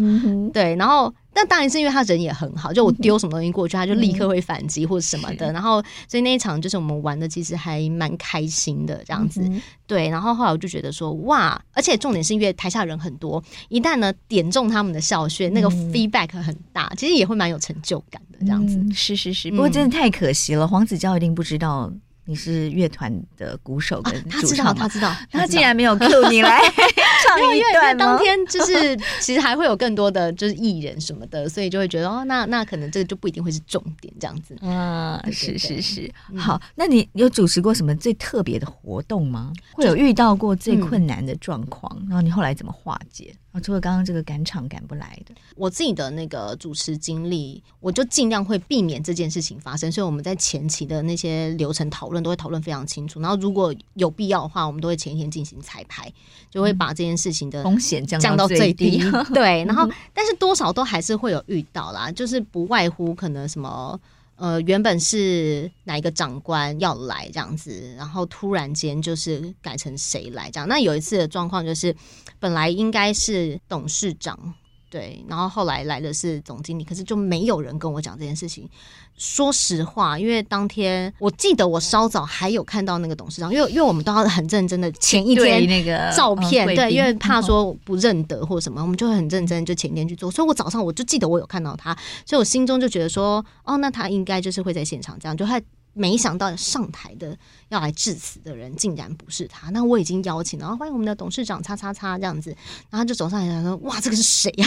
对，然后那当然是因为他人也很好，就我丢什么东西过去，他就立刻会反击或者什么的，然后所以那一场就是我们玩的其实还蛮开心的这样子，对，然后后来我就觉得说哇，而且重点是因为台下人很多，一旦呢点中他们的笑穴，那个 feedback 很大，其实也会蛮有成就感的这样子，是是是，不过真的太可惜了，黄子佼一定不知道。你是乐团的鼓手跟主唱，啊，他知道，他知道，他竟然没有 cue 你来 唱一段当天就是其实还会有更多的就是艺人什么的，所以就会觉得哦，那那可能这个就不一定会是重点这样子。啊，是是是。好，那你有主持过什么最特别的活动吗？会有遇到过最困难的状况，然后你后来怎么化解？除了刚刚这个赶场赶不来的，我自己的那个主持经历，我就尽量会避免这件事情发生。所以我们在前期的那些流程讨论都会讨论非常清楚。然后如果有必要的话，我们都会前一天进行彩排，就会把这件事情的风险降降到最低。最低 对，然后 但是多少都还是会有遇到啦，就是不外乎可能什么。呃，原本是哪一个长官要来这样子，然后突然间就是改成谁来这样。那有一次的状况就是，本来应该是董事长。对，然后后来来的是总经理，可是就没有人跟我讲这件事情。说实话，因为当天我记得我稍早还有看到那个董事长，因为因为我们都要很认真的前一天那个照片，对，因为怕说不认得或什么，我们就会很认真就前天去做。所以我早上我就记得我有看到他，所以我心中就觉得说，哦，那他应该就是会在现场这样，就他。没想到上台的要来致辞的人竟然不是他，那我已经邀请了，然后欢迎我们的董事长叉叉叉这样子，然后他就走上来说：“哇，这个是谁呀？”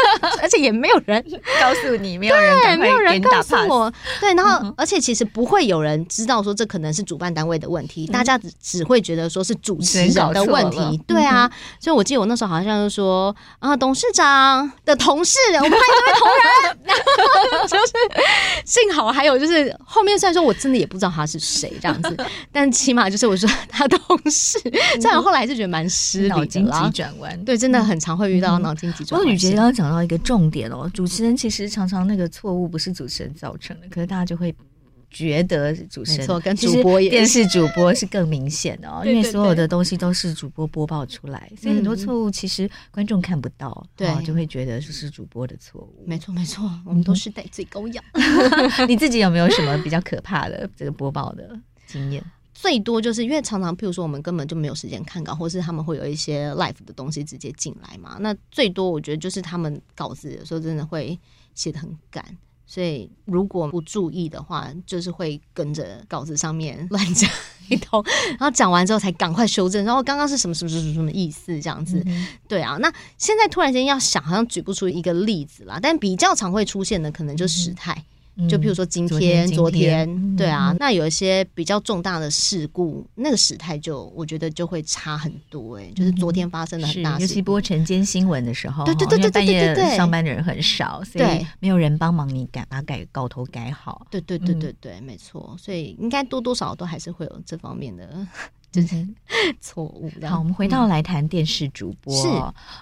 而且也没有人告诉你，没有人对，没有人告诉我，对，然后而且其实不会有人知道说这可能是主办单位的问题，大家只只会觉得说是主持人的问题，对啊，所以我记得我那时候好像就说啊，董事长的同事，我们欢迎这位同仁，就是幸好还有就是后面虽然说我。真的也不知道他是谁这样子，但起码就是我说 他同事，这样后来是觉得蛮失礼的，脑筋急转弯，对，真的很常会遇到脑筋急转弯。不过雨洁刚刚讲到一个重点哦，主持人其实常常那个错误不是主持人造成的，可是大家就会。觉得主持人错，跟主播也电视主播是更明显的哦，因为所有的东西都是主播播报出来，所以很多错误其实观众看不到，对，就会觉得这是主播的错误。没错，没错，我们都是戴罪羔羊。你自己有没有什么比较可怕的这个播报的经验？最多就是因为常常，譬如说我们根本就没有时间看稿，或是他们会有一些 live 的东西直接进来嘛。那最多我觉得就是他们稿子有时候真的会写的很赶。所以如果不注意的话，就是会跟着稿子上面乱讲一通，然后讲完之后才赶快修正，然后刚刚是什么什么什么什么意思这样子。嗯、对啊，那现在突然间要想，好像举不出一个例子啦，但比较常会出现的可能就是时态。嗯就譬如说今天、嗯、昨天，对啊，嗯、那有一些比较重大的事故，那个时态就我觉得就会差很多哎、欸，就是昨天发生的很大事，尤其播晨间新闻的时候，对对对对对对对，上班的人很少，所以没有人帮忙你改把改稿头改好，对对对对对，没错，所以应该多多少少都还是会有这方面的。就是 错误。好，我们回到来谈电视主播。是，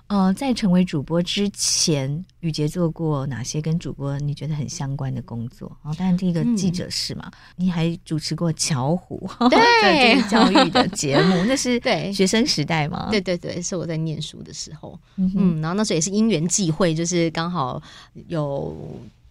呃，在成为主播之前，雨杰做过哪些跟主播你觉得很相关的工作？哦，当然第一个记者是嘛，嗯、你还主持过巧虎，对，就是教育的节目，那是对学生时代嘛？对对对，是我在念书的时候，嗯，哼嗯，然后那时候也是因缘际会，就是刚好有。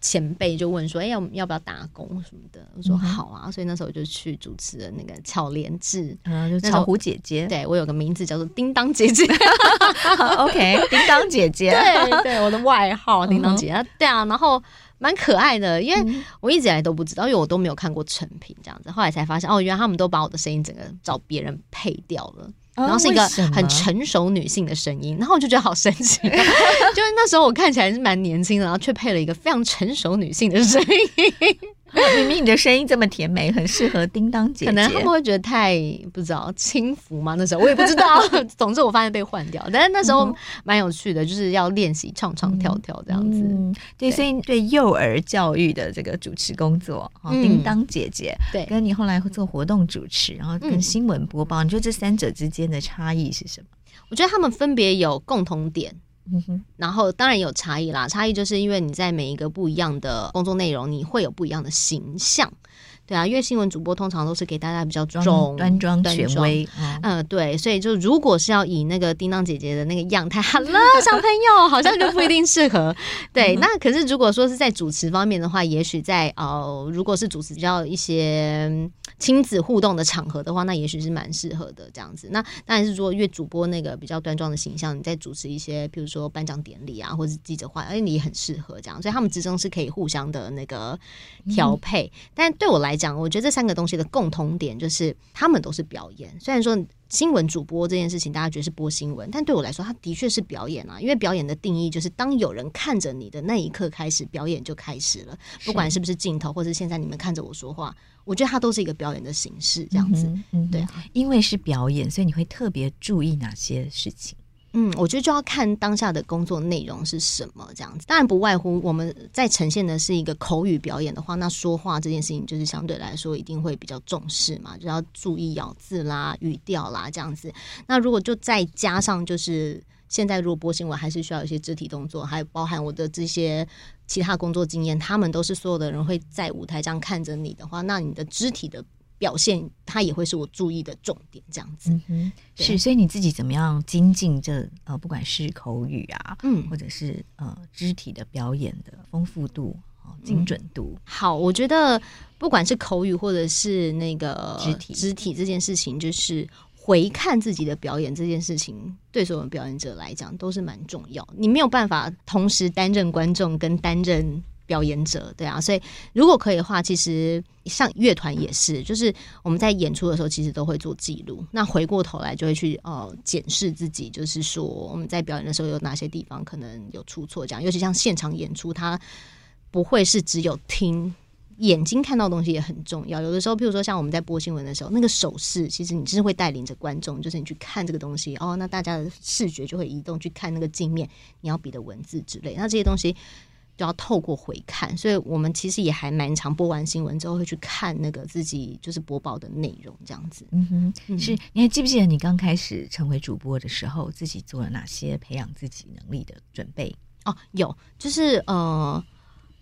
前辈就问说：“哎、欸，要要不要打工什么的？”我说：“好啊。嗯”所以那时候我就去主持了那个巧莲智，嗯，就巧虎姐姐。对，我有个名字叫做叮当姐姐。OK，叮当姐姐，对对，我的外号叮当姐姐。嗯、对啊，然后蛮可爱的，因为我一直以来都不知道，因为我都没有看过成品这样子。后来才发现，哦，原来他们都把我的声音整个找别人配掉了。然后是一个很成熟女性的声音，然后我就觉得好神奇，就是那时候我看起来是蛮年轻的，然后却配了一个非常成熟女性的声音。明明你的声音这么甜美，很适合叮当姐姐。可能他们会觉得太不知道轻浮吗？那时候我也不知道。总之我发现被换掉，但是那时候蛮有趣的，就是要练习唱唱跳跳这样子。嗯、对，所以对幼儿教育的这个主持工作，嗯、叮当姐姐，对，跟你后来会做活动主持，然后跟新闻播报，嗯、你觉得这三者之间的差异是什么？我觉得他们分别有共同点。嗯哼，然后当然有差异啦，差异就是因为你在每一个不一样的工作内容，你会有不一样的形象。对啊，因为新闻主播通常都是给大家比较重端庄、权威，嗯、呃，对，所以就如果是要以那个叮当姐姐的那个样态，Hello 小朋友，好像就不一定适合。对，那可是如果说是在主持方面的话，也许在呃，如果是主持比较一些亲子互动的场合的话，那也许是蛮适合的这样子。那当然是说，因为主播那个比较端庄的形象，你在主持一些，比如说颁奖典礼啊，或者是记者会，哎，你也很适合这样。所以他们之中是可以互相的那个调配。但对我来讲，我觉得这三个东西的共同点就是，他们都是表演。虽然说新闻主播这件事情，大家觉得是播新闻，但对我来说，它的确是表演啊。因为表演的定义就是，当有人看着你的那一刻开始，表演就开始了。不管是不是镜头，或者现在你们看着我说话，我觉得它都是一个表演的形式，这样子。嗯嗯、对啊，因为是表演，所以你会特别注意哪些事情？嗯，我觉得就要看当下的工作内容是什么这样子。当然不外乎我们在呈现的是一个口语表演的话，那说话这件事情就是相对来说一定会比较重视嘛，就要注意咬字啦、语调啦这样子。那如果就再加上就是现在如果播新闻还是需要一些肢体动作，还包含我的这些其他工作经验，他们都是所有的人会在舞台上看着你的话，那你的肢体的表现，它也会是我注意的重点。这样子，嗯，是。所以你自己怎么样精进这呃，不管是口语啊，嗯，或者是呃肢体的表演的丰富度、精准度、嗯。好，我觉得不管是口语或者是那个肢体肢体这件事情，就是。回看自己的表演这件事情，对所有表演者来讲都是蛮重要。你没有办法同时担任观众跟担任表演者，对啊。所以如果可以的话，其实像乐团也是，就是我们在演出的时候，其实都会做记录。那回过头来就会去呃检视自己，就是说我们在表演的时候有哪些地方可能有出错，这样。尤其像现场演出，它不会是只有听。眼睛看到东西也很重要。有的时候，譬如说像我们在播新闻的时候，那个手势，其实你是会带领着观众，就是你去看这个东西哦，那大家的视觉就会移动去看那个镜面，你要比的文字之类。那这些东西都要透过回看，所以我们其实也还蛮常播完新闻之后会去看那个自己就是播报的内容，这样子。嗯哼，是。你还记不记得你刚开始成为主播的时候，自己做了哪些培养自己能力的准备？哦，有，就是呃，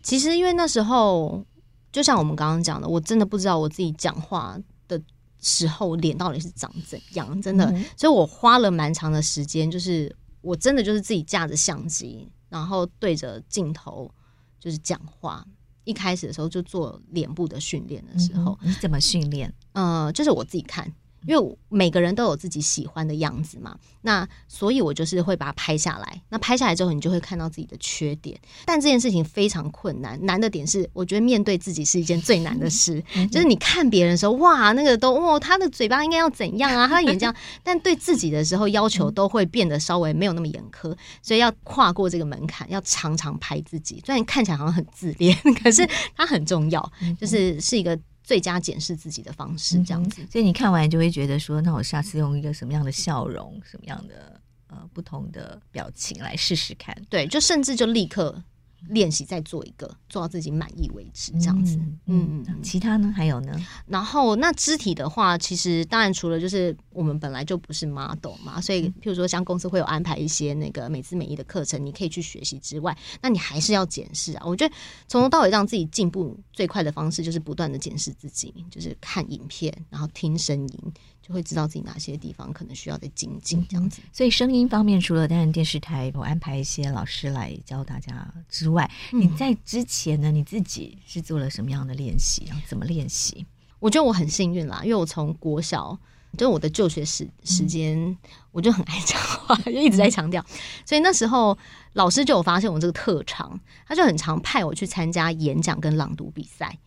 其实因为那时候。就像我们刚刚讲的，我真的不知道我自己讲话的时候脸到底是长怎样，真的，嗯、所以我花了蛮长的时间，就是我真的就是自己架着相机，然后对着镜头就是讲话。一开始的时候就做脸部的训练的时候，嗯、你怎么训练？呃，就是我自己看。因为每个人都有自己喜欢的样子嘛，那所以我就是会把它拍下来。那拍下来之后，你就会看到自己的缺点。但这件事情非常困难，难的点是，我觉得面对自己是一件最难的事。就是你看别人的时候，哇，那个都哦，他的嘴巴应该要怎样啊？他的眼睛，但对自己的时候要求都会变得稍微没有那么严苛。所以要跨过这个门槛，要常常拍自己。虽然看起来好像很自恋，可是它很重要，就是是一个。最佳检视自己的方式，这样子，嗯，所以你看完就会觉得说，那我下次用一个什么样的笑容，什么样的呃不同的表情来试试看。对，就甚至就立刻。练习再做一个，做到自己满意为止，这样子。嗯嗯，其他呢？还有呢？然后那肢体的话，其实当然除了就是我们本来就不是 model 嘛，所以譬如说像公司会有安排一些那个美姿美仪的课程，你可以去学习之外，那你还是要检视啊。我觉得从头到尾让自己进步最快的方式，就是不断的检视自己，就是看影片，然后听声音。就会知道自己哪些地方可能需要再精进，这样子。所以声音方面，除了当然电视台我安排一些老师来教大家之外，嗯、你在之前呢，你自己是做了什么样的练习？然后怎么练习？我觉得我很幸运啦，因为我从国小就是我的就学时时间，嗯、我就很爱讲话，就一直在强调。所以那时候老师就有发现我这个特长，他就很常派我去参加演讲跟朗读比赛。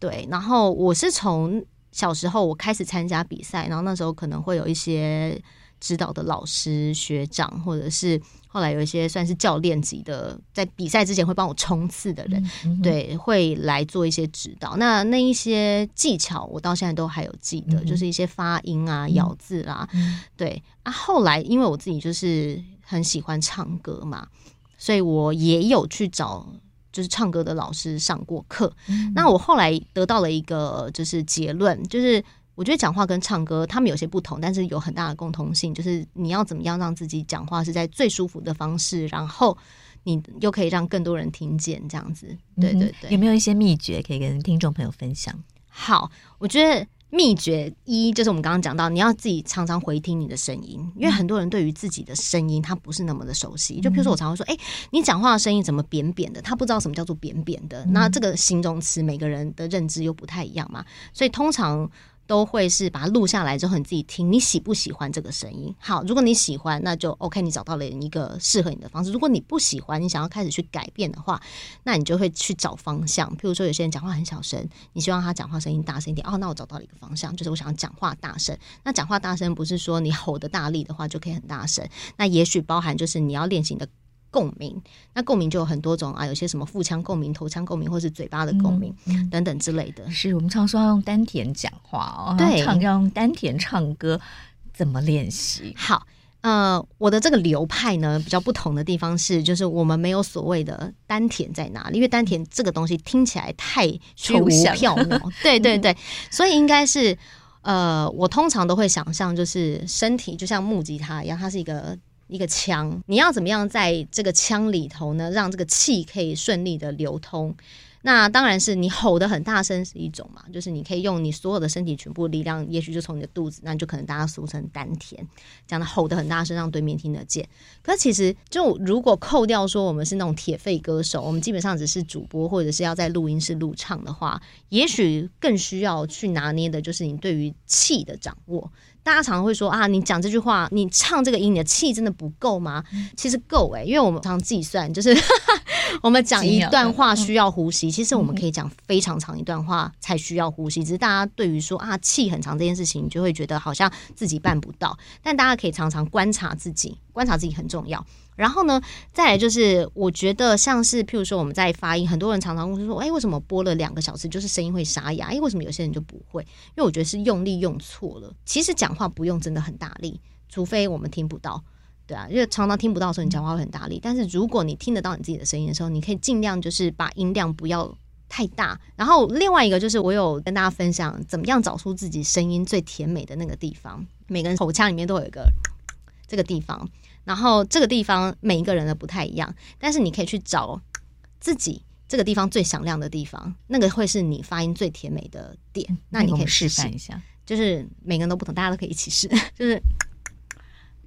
对，然后我是从。小时候我开始参加比赛，然后那时候可能会有一些指导的老师、学长，或者是后来有一些算是教练级的，在比赛之前会帮我冲刺的人，嗯、对，会来做一些指导。那那一些技巧我到现在都还有记得，嗯、就是一些发音啊、咬字啦、啊，嗯、对啊。后来因为我自己就是很喜欢唱歌嘛，所以我也有去找。就是唱歌的老师上过课，嗯、那我后来得到了一个就是结论，就是我觉得讲话跟唱歌他们有些不同，但是有很大的共同性，就是你要怎么样让自己讲话是在最舒服的方式，然后你又可以让更多人听见这样子。对对对，有没有一些秘诀可以跟听众朋友分享？好，我觉得。秘诀一就是我们刚刚讲到，你要自己常常回听你的声音，因为很多人对于自己的声音他不是那么的熟悉。就比如说我常常说，哎、欸，你讲话的声音怎么扁扁的？他不知道什么叫做扁扁的。那这个形容词每个人的认知又不太一样嘛，所以通常。都会是把它录下来之后，你自己听，你喜不喜欢这个声音？好，如果你喜欢，那就 OK，你找到了一个适合你的方式。如果你不喜欢，你想要开始去改变的话，那你就会去找方向。譬如说，有些人讲话很小声，你希望他讲话声音大声一点。哦，那我找到了一个方向，就是我想要讲话大声。那讲话大声不是说你吼得大力的话就可以很大声，那也许包含就是你要练习的。共鸣，那共鸣就有很多种啊，有些什么腹腔共鸣、头腔共鸣，或是嘴巴的共鸣、嗯、等等之类的。是我们常说要用丹田讲话哦，对，唱要用丹田唱歌，怎么练习？好，呃，我的这个流派呢，比较不同的地方是，就是我们没有所谓的丹田在哪里，因为丹田这个东西听起来太虚无缥缈。对对 对，所以应该是，呃，我通常都会想象，就是身体就像木吉他一样，它是一个。一个腔，你要怎么样在这个腔里头呢？让这个气可以顺利的流通。那当然是你吼得很大声是一种嘛，就是你可以用你所有的身体全部力量，也许就从你的肚子，那就可能大家俗称丹田，讲的吼得很大声，让对面听得见。可其实就如果扣掉说我们是那种铁肺歌手，我们基本上只是主播或者是要在录音室录唱的话，也许更需要去拿捏的就是你对于气的掌握。大家常常会说啊，你讲这句话，你唱这个音，你的气真的不够吗？其实够诶、欸，因为我们常计算，就是 我们讲一段话需要呼吸，其实我们可以讲非常长一段话才需要呼吸。只是大家对于说啊气很长这件事情，就会觉得好像自己办不到。但大家可以常常观察自己，观察自己很重要。然后呢，再来就是，我觉得像是譬如说我们在发音，很多人常常会说，哎，为什么播了两个小时就是声音会沙哑？哎，为什么有些人就不会？因为我觉得是用力用错了。其实讲话不用真的很大力，除非我们听不到，对啊，因为常常听不到的时候，你讲话会很大力。但是如果你听得到你自己的声音的时候，你可以尽量就是把音量不要太大。然后另外一个就是，我有跟大家分享怎么样找出自己声音最甜美的那个地方。每个人口腔里面都有一个这个地方。然后这个地方每一个人的不太一样，但是你可以去找自己这个地方最响亮的地方，那个会是你发音最甜美的点。那你可以示范一下，就是每个人都不同，大家都可以一起试。就是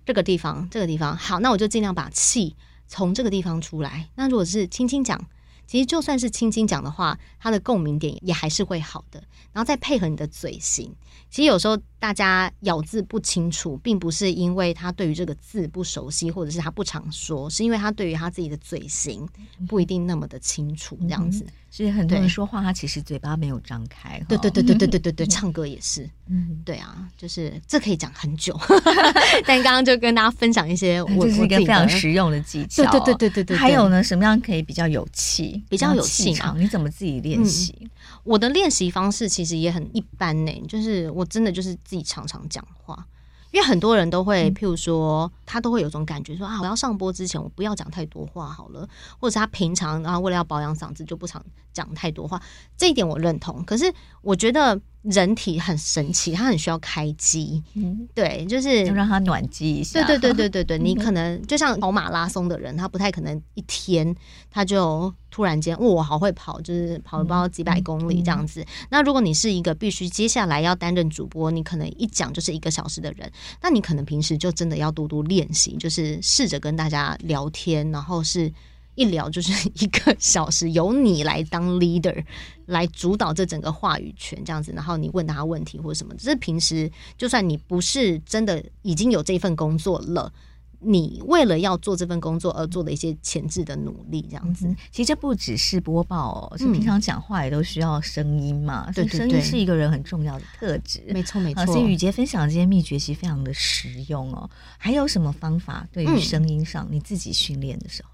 这个地方，这个地方好，那我就尽量把气从这个地方出来。那如果是轻轻讲，其实就算是轻轻讲的话，它的共鸣点也还是会好的。然后再配合你的嘴型，其实有时候。大家咬字不清楚，并不是因为他对于这个字不熟悉，或者是他不常说，是因为他对于他自己的嘴型不一定那么的清楚，这样子。以很多人说话，他其实嘴巴没有张开。对对对对对对对对，唱歌也是。嗯，对啊，就是这可以讲很久。但刚刚就跟大家分享一些，我这是一个非常实用的技巧。对对对对对。还有呢，什么样可以比较有气，比较有气场？你怎么自己练习？我的练习方式其实也很一般呢，就是我真的就是。自己常常讲话，因为很多人都会，譬如说，他都会有种感觉说啊，我要上播之前，我不要讲太多话好了，或者是他平常啊，为了要保养嗓子，就不常讲太多话。这一点我认同，可是我觉得。人体很神奇，它很需要开机，嗯，对，就是就让它暖机一下。对对对对对对，你可能就像跑马拉松的人，他不太可能一天他就突然间，哦，我好会跑，就是跑了不到几百公里这样子。那如果你是一个必须接下来要担任主播，你可能一讲就是一个小时的人，那你可能平时就真的要多多练习，就是试着跟大家聊天，然后是。一聊就是 一个小时，由你来当 leader 来主导这整个话语权，这样子，然后你问他问题或者什么，这是平时就算你不是真的已经有这份工作了，你为了要做这份工作而做的一些前置的努力，这样子。其实这不只是播报哦，是平常讲话也都需要声音嘛。对对对，声音是一个人很重要的特质。没错没错。所以雨杰分享的这些秘诀其实非常的实用哦。还有什么方法对于声音上你自己训练的时候？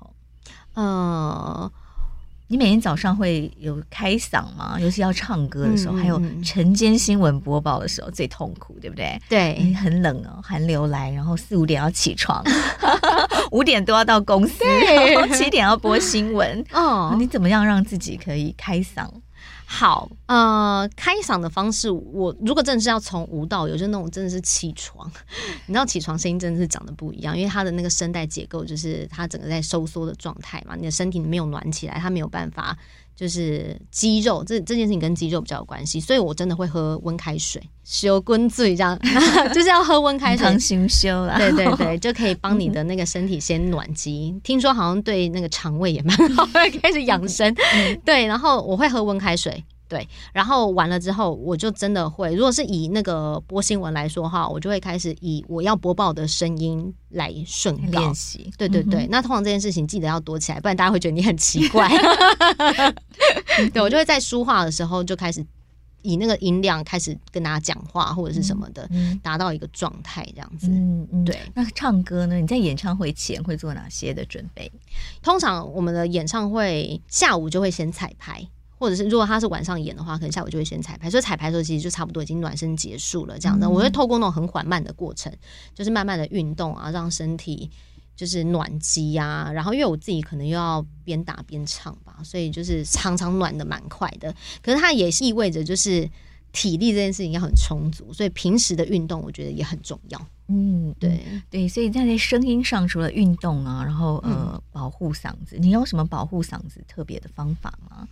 呃，你每天早上会有开嗓吗？尤其要唱歌的时候，嗯、还有晨间新闻播报的时候最痛苦，对不对？对，很冷哦，寒流来，然后四五点要起床，五点多要到公司，然后七点要播新闻。哦，你怎么样让自己可以开嗓？好，呃，开嗓的方式，我如果真的是要从无到有，就那种真的是起床，你知道起床声音真的是长得不一样，因为他的那个声带结构就是它整个在收缩的状态嘛，你的身体没有暖起来，它没有办法就是肌肉这这件事情跟肌肉比较有关系，所以我真的会喝温开水，修滚嘴这样，就是要喝温开水，常心修啦，对对对，就可以帮你的那个身体先暖机，听说好像对那个肠胃也蛮好，开始养生，对，然后我会喝温开水。对，然后完了之后，我就真的会，如果是以那个播新闻来说哈，我就会开始以我要播报的声音来顺练习。对对对，嗯、那通常这件事情记得要躲起来，不然大家会觉得你很奇怪。对，我就会在说话的时候就开始以那个音量开始跟大家讲话或者是什么的，嗯、达到一个状态这样子。嗯嗯，对。那唱歌呢？你在演唱会前会做哪些的准备？通常我们的演唱会下午就会先彩排。或者是如果他是晚上演的话，可能下午就会先彩排，所以彩排的时候其实就差不多已经暖身结束了。这样子，我会透过那种很缓慢的过程，就是慢慢的运动啊，让身体就是暖机啊。然后因为我自己可能又要边打边唱吧，所以就是常常暖的蛮快的。可是它也意味着就是体力这件事情要很充足，所以平时的运动我觉得也很重要。嗯，对对，所以在这声音上，除了运动啊，然后呃保护嗓子，你有什么保护嗓子特别的方法吗？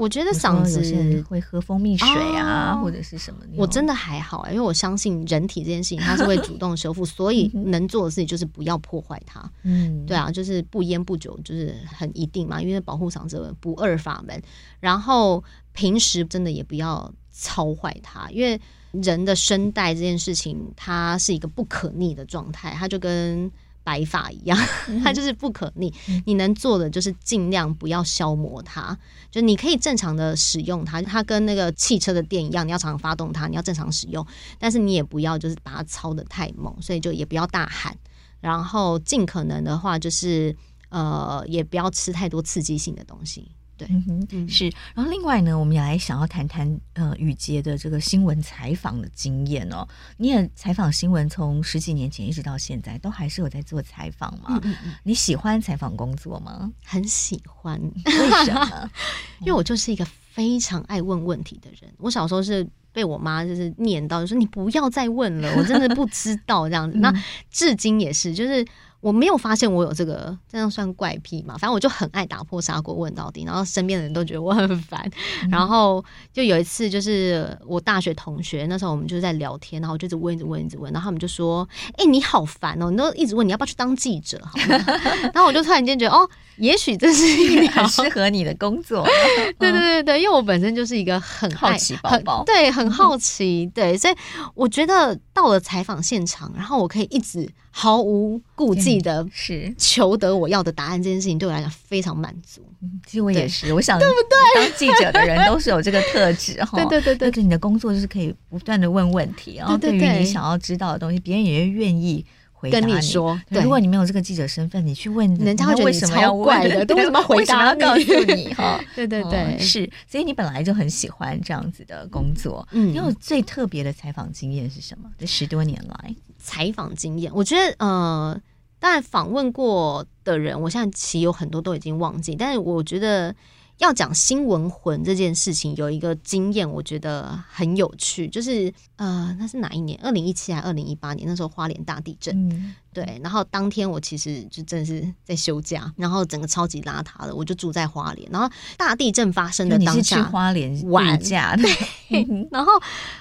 我觉得嗓子会喝蜂蜜水啊，哦、或者是什么。我真的还好、欸，因为我相信人体这件事情它是会主动修复，所以能做的事情就是不要破坏它。嗯，对啊，就是不烟不酒，就是很一定嘛，因为保护嗓子不二法门。然后平时真的也不要操坏它，因为人的声带这件事情，它是一个不可逆的状态，它就跟。白发一样，它就是不可逆。嗯、你能做的就是尽量不要消磨它，就你可以正常的使用它，它跟那个汽车的电一样，你要常常发动它，你要正常使用。但是你也不要就是把它操的太猛，所以就也不要大喊。然后尽可能的话，就是呃，也不要吃太多刺激性的东西。对，嗯哼，是。然后另外呢，我们也来想要谈谈呃雨杰的这个新闻采访的经验哦。你也采访新闻从十几年前一直到现在，都还是有在做采访吗？嗯嗯，你喜欢采访工作吗？很喜欢。为什么？因为我就是一个非常爱问问题的人。我小时候是被我妈就是念叨，就说你不要再问了，我真的不知道这样子。那至今也是，就是。我没有发现我有这个，这样算怪癖嘛？反正我就很爱打破砂锅问到底，然后身边的人都觉得我很烦。嗯、然后就有一次，就是我大学同学那时候，我们就在聊天，然后我就一直问，一直问，一直问，然后他们就说：“哎、欸，你好烦哦，你都一直问，你要不要去当记者？”好？然后我就突然间觉得，哦，也许这是一个很适合你的工作。对对对对，因为我本身就是一个很好奇宝宝，对，很好奇，对，所以我觉得到了采访现场，然后我可以一直。毫无顾忌的是求得我要的答案，这件事情对我来讲非常满足。其实我也是，我想对不对？当记者的人都是有这个特质 哈。对对对对，你的工作就是可以不断的问问题，然后对于你想要知道的东西，别人也会愿意回答你。跟你说，如果你没有这个记者身份，你去问人家，会觉得为什么要怪的？都为什么回答？要告诉你哈？对对对，是。所以你本来就很喜欢这样子的工作。嗯，你有最特别的采访经验是什么？这十多年来。采访经验，我觉得呃，当然访问过的人，我现在其实有很多都已经忘记，但是我觉得要讲新闻魂这件事情，有一个经验，我觉得很有趣，就是呃，那是哪一年？二零一七还二零一八年？那时候花莲大地震。对，然后当天我其实就真的是在休假，然后整个超级邋遢的，我就住在花莲。然后大地震发生的当下，你是去花莲玩假的。对，然后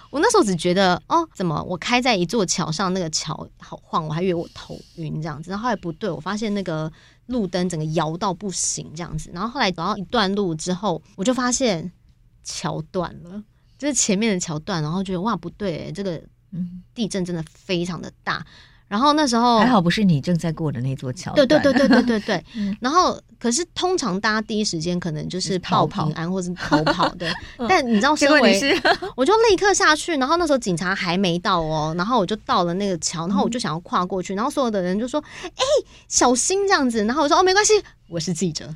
我那时候只觉得，哦，怎么我开在一座桥上，那个桥好晃，我还以为我头晕这样子。然后后来不对，我发现那个路灯整个摇到不行这样子。然后后来走到一段路之后，我就发现桥断了，就是前面的桥断，然后觉得哇不对，这个地震真的非常的大。然后那时候还好不是你正在过的那座桥。对对对对对对对。然后可是通常大家第一时间可能就是报平安或是逃跑的，但你知道，身为 我就立刻下去。然后那时候警察还没到哦，然后我就到了那个桥，然后我就想要跨过去，然后所有的人就说：“哎，小心这样子。”然后我说：“哦，没关系。”我是记者，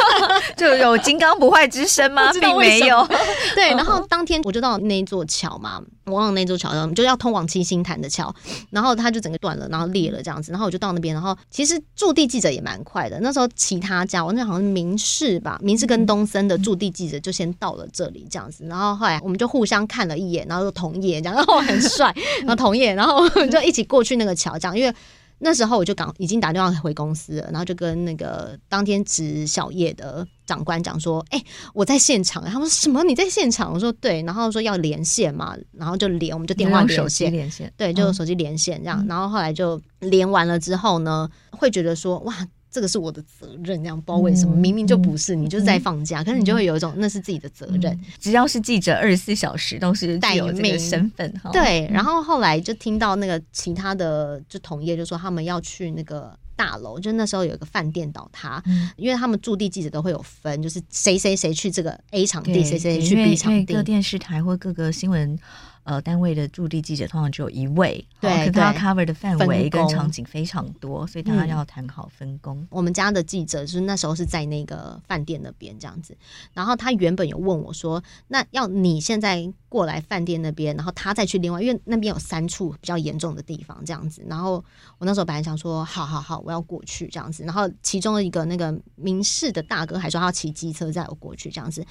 就有金刚不坏之身吗？并没有。对，然后当天我就到那座桥嘛，我忘了那座桥上，就要通往七星潭的桥，然后它就整个断了，然后裂了这样子，然后我就到那边，然后其实驻地记者也蛮快的。那时候其他家，我那好像是民视吧，明视跟东森的驻地记者就先到了这里这样子，然后后来我们就互相看了一眼，然后就同业这样，然后很帅，然后同业，然后就一起过去那个桥这样，因为。那时候我就刚已经打电话回公司了，然后就跟那个当天值小夜的长官讲说：“哎、欸，我在现场。”他们说什么？你在现场？我说对。然后说要连线嘛，然后就连，我们就电话连线，手连线，对，就手机连线这样。嗯、然后后来就连完了之后呢，会觉得说哇。这个是我的责任，这样不知道为什么，明明就不是，你就是在放假，可是你就会有一种那是自己的责任。只要是记者，二十四小时都是带有这个身份。对，然后后来就听到那个其他的就同业就说他们要去那个大楼，就那时候有一个饭店倒塌，因为他们驻地记者都会有分，就是谁谁谁去这个 A 场地，谁谁去 B 场地，各电视台或各个新闻。呃，单位的驻地记者通常只有一位，对，他 cover 的范围跟场景非常多，所以大家要谈好分工。嗯、我们家的记者就是那时候是在那个饭店那边这样子，然后他原本有问我说：“那要你现在过来饭店那边，然后他再去另外，因为那边有三处比较严重的地方这样子。”然后我那时候本来想说：“好好好，我要过去这样子。”然后其中的一个那个民事的大哥还说他要骑机车载我过去这样子。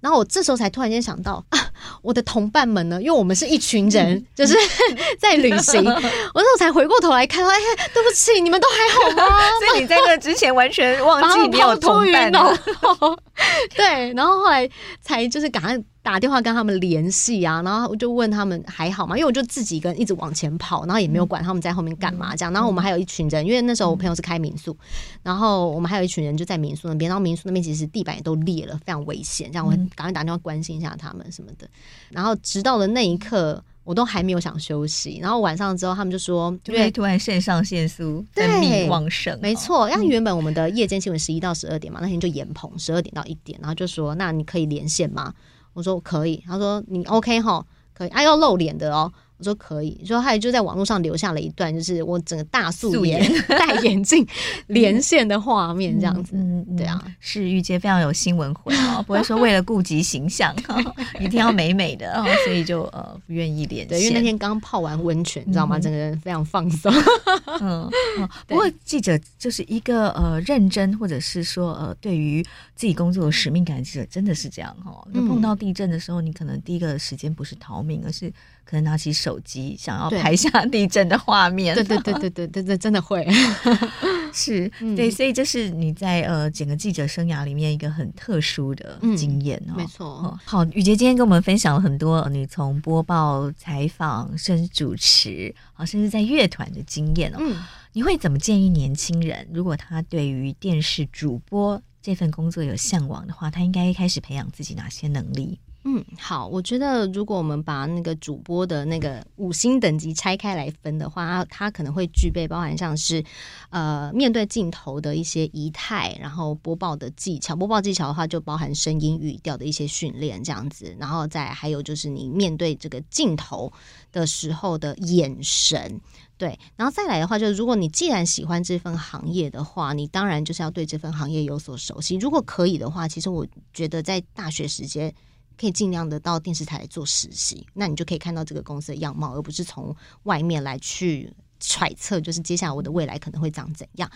然后我这时候才突然间想到啊，我的同伴们呢？因为我们是一群人，就是 在旅行。我那时候才回过头来看到，哎，对不起，你们都还好吗？所以你在那之前完全忘记你有同伴。对，然后后来才就是赶快打电话跟他们联系啊，然后我就问他们还好吗？因为我就自己一个人一直往前跑，然后也没有管他们在后面干嘛这样。然后我们还有一群人，因为那时候我朋友是开民宿，然后我们还有一群人就在民宿那边，然后民宿那边其实地板也都裂了，非常危险。这样我赶快打电话关心一下他们什么的。然后直到了那一刻。我都还没有想休息，然后晚上之后他们就说，因为突然肾上腺素分泌旺盛，没错。因为原本我们的夜间新闻十一到十二点嘛，那天就延棚十二点到一点，然后就说，那你可以连线吗？我说可以，他说你 OK 哈，可以，啊要露脸的哦。我说可以，说他也就在网络上留下了一段，就是我整个大素颜 戴眼镜 连线的画面，这样子。嗯，对啊，是玉洁非常有新闻魂哦，不会说为了顾及形象，一定要美美的，所以就呃不愿意连线。对，因为那天刚泡完温泉，你知道吗？整个人非常放松。嗯，不过记者就是一个呃认真，或者是说呃对于自己工作的使命感的记者，真的是这样哈。那碰到地震的时候，你可能第一个时间不是逃命，而是。可能拿起手机想要拍下地震的画面，对对对对对对对，真的会 是，对，所以这是你在呃整个记者生涯里面一个很特殊的经验哦，没错。好，雨杰今天跟我们分享了很多你从播报、采访、甚至主持，好，甚至在乐团的经验哦。你会怎么建议年轻人，如果他对于电视主播这份工作有向往的话，他应该开始培养自己哪些能力？嗯，好，我觉得如果我们把那个主播的那个五星等级拆开来分的话，他可能会具备包含像是呃面对镜头的一些仪态，然后播报的技巧。播报技巧的话，就包含声音、语调的一些训练这样子。然后再还有就是你面对这个镜头的时候的眼神，对。然后再来的话，就是如果你既然喜欢这份行业的话，你当然就是要对这份行业有所熟悉。如果可以的话，其实我觉得在大学时间。可以尽量的到电视台做实习，那你就可以看到这个公司的样貌，而不是从外面来去。揣测就是接下来我的未来可能会长怎样，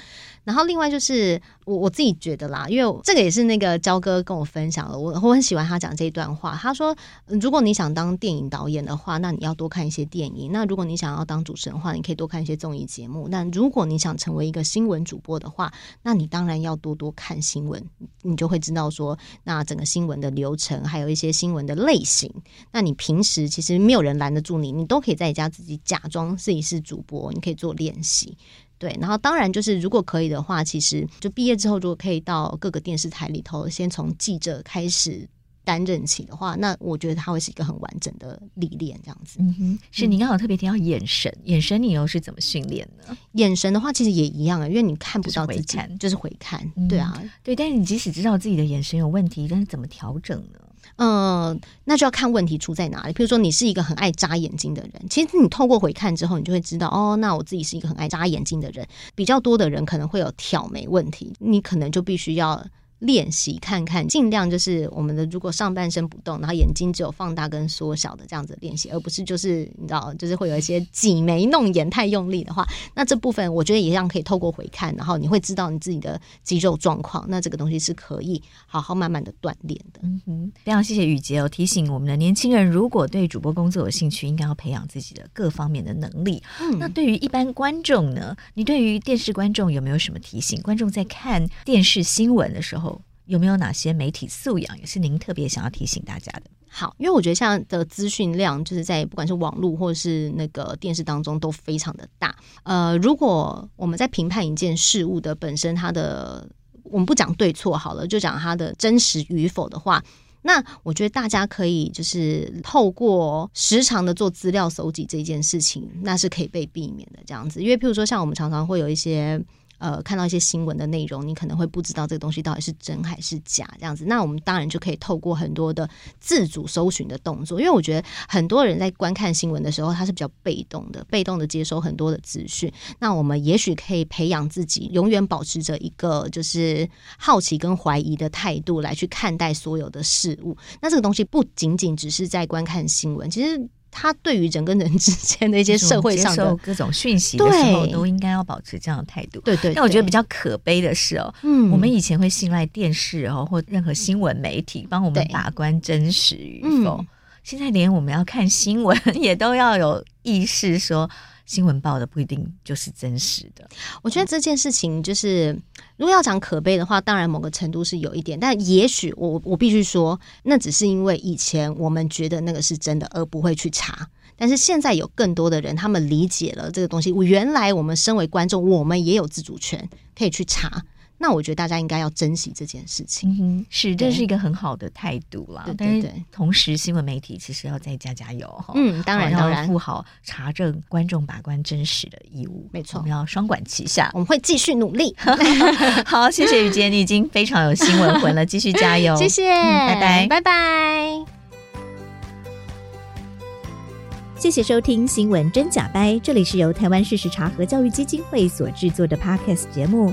然后另外就是我我自己觉得啦，因为这个也是那个焦哥跟我分享了，我我很喜欢他讲这一段话。他说，如果你想当电影导演的话，那你要多看一些电影；那如果你想要当主持人的话，你可以多看一些综艺节目；那如果你想成为一个新闻主播的话，那你当然要多多看新闻，你就会知道说，那整个新闻的流程，还有一些新闻的类型。那你平时其实没有人拦得住你，你都可以在家自己假装自己是主播。你可以做练习，对，然后当然就是如果可以的话，其实就毕业之后，如果可以到各个电视台里头，先从记者开始担任起的话，那我觉得它会是一个很完整的历练，这样子。嗯哼，是你刚好特别提到眼神，眼神你又是怎么训练呢？眼神的话，其实也一样啊，因为你看不到自己，就是回看，就是回看，对啊，嗯，对。但是你即使知道自己的眼神有问题，但是怎么调整呢？嗯，那就要看问题出在哪里。比如说，你是一个很爱眨眼睛的人，其实你透过回看之后，你就会知道，哦，那我自己是一个很爱眨眼睛的人。比较多的人可能会有挑眉问题，你可能就必须要。练习看看，尽量就是我们的，如果上半身不动，然后眼睛只有放大跟缩小的这样子练习，而不是就是你知道，就是会有一些挤眉弄眼太用力的话，那这部分我觉得一样可以透过回看，然后你会知道你自己的肌肉状况，那这个东西是可以好好慢慢的锻炼的。嗯哼，非常谢谢雨杰哦，提醒我们的年轻人，如果对主播工作有兴趣，应该要培养自己的各方面的能力。嗯，那对于一般观众呢？你对于电视观众有没有什么提醒？观众在看电视新闻的时候，有没有哪些媒体素养也是您特别想要提醒大家的？好，因为我觉得现在的资讯量就是在不管是网络或者是那个电视当中都非常的大。呃，如果我们在评判一件事物的本身，它的我们不讲对错好了，就讲它的真实与否的话，那我觉得大家可以就是透过时常的做资料搜集这件事情，那是可以被避免的这样子。因为譬如说，像我们常常会有一些。呃，看到一些新闻的内容，你可能会不知道这个东西到底是真还是假这样子。那我们当然就可以透过很多的自主搜寻的动作，因为我觉得很多人在观看新闻的时候，他是比较被动的，被动的接收很多的资讯。那我们也许可以培养自己，永远保持着一个就是好奇跟怀疑的态度来去看待所有的事物。那这个东西不仅仅只是在观看新闻，其实。他对于人跟人之间的一些社会上的各种讯息的时候，都应该要保持这样的态度。对对，对。但我觉得比较可悲的是哦，嗯，我们以前会信赖电视哦，或任何新闻媒体帮我们把关真实与否。现在连我们要看新闻也都要有意识说，新闻报的不一定就是真实的。我觉得这件事情就是，如果要讲可悲的话，当然某个程度是有一点，但也许我我必须说，那只是因为以前我们觉得那个是真的，而不会去查。但是现在有更多的人，他们理解了这个东西。我原来我们身为观众，我们也有自主权，可以去查。那我觉得大家应该要珍惜这件事情，嗯、是这是一个很好的态度啦。对对对，同时新闻媒体其实要再加加油哈。嗯，当然当然，负好查证观众把关真实的义务。没错，我们要双管齐下，我们会继续努力。好，谢谢雨洁，你已经非常有新闻魂了，继续加油。谢谢，嗯、拜拜，拜拜。谢谢收听《新闻真假掰》，这里是由台湾事实查核教育基金会所制作的 Podcast 节目。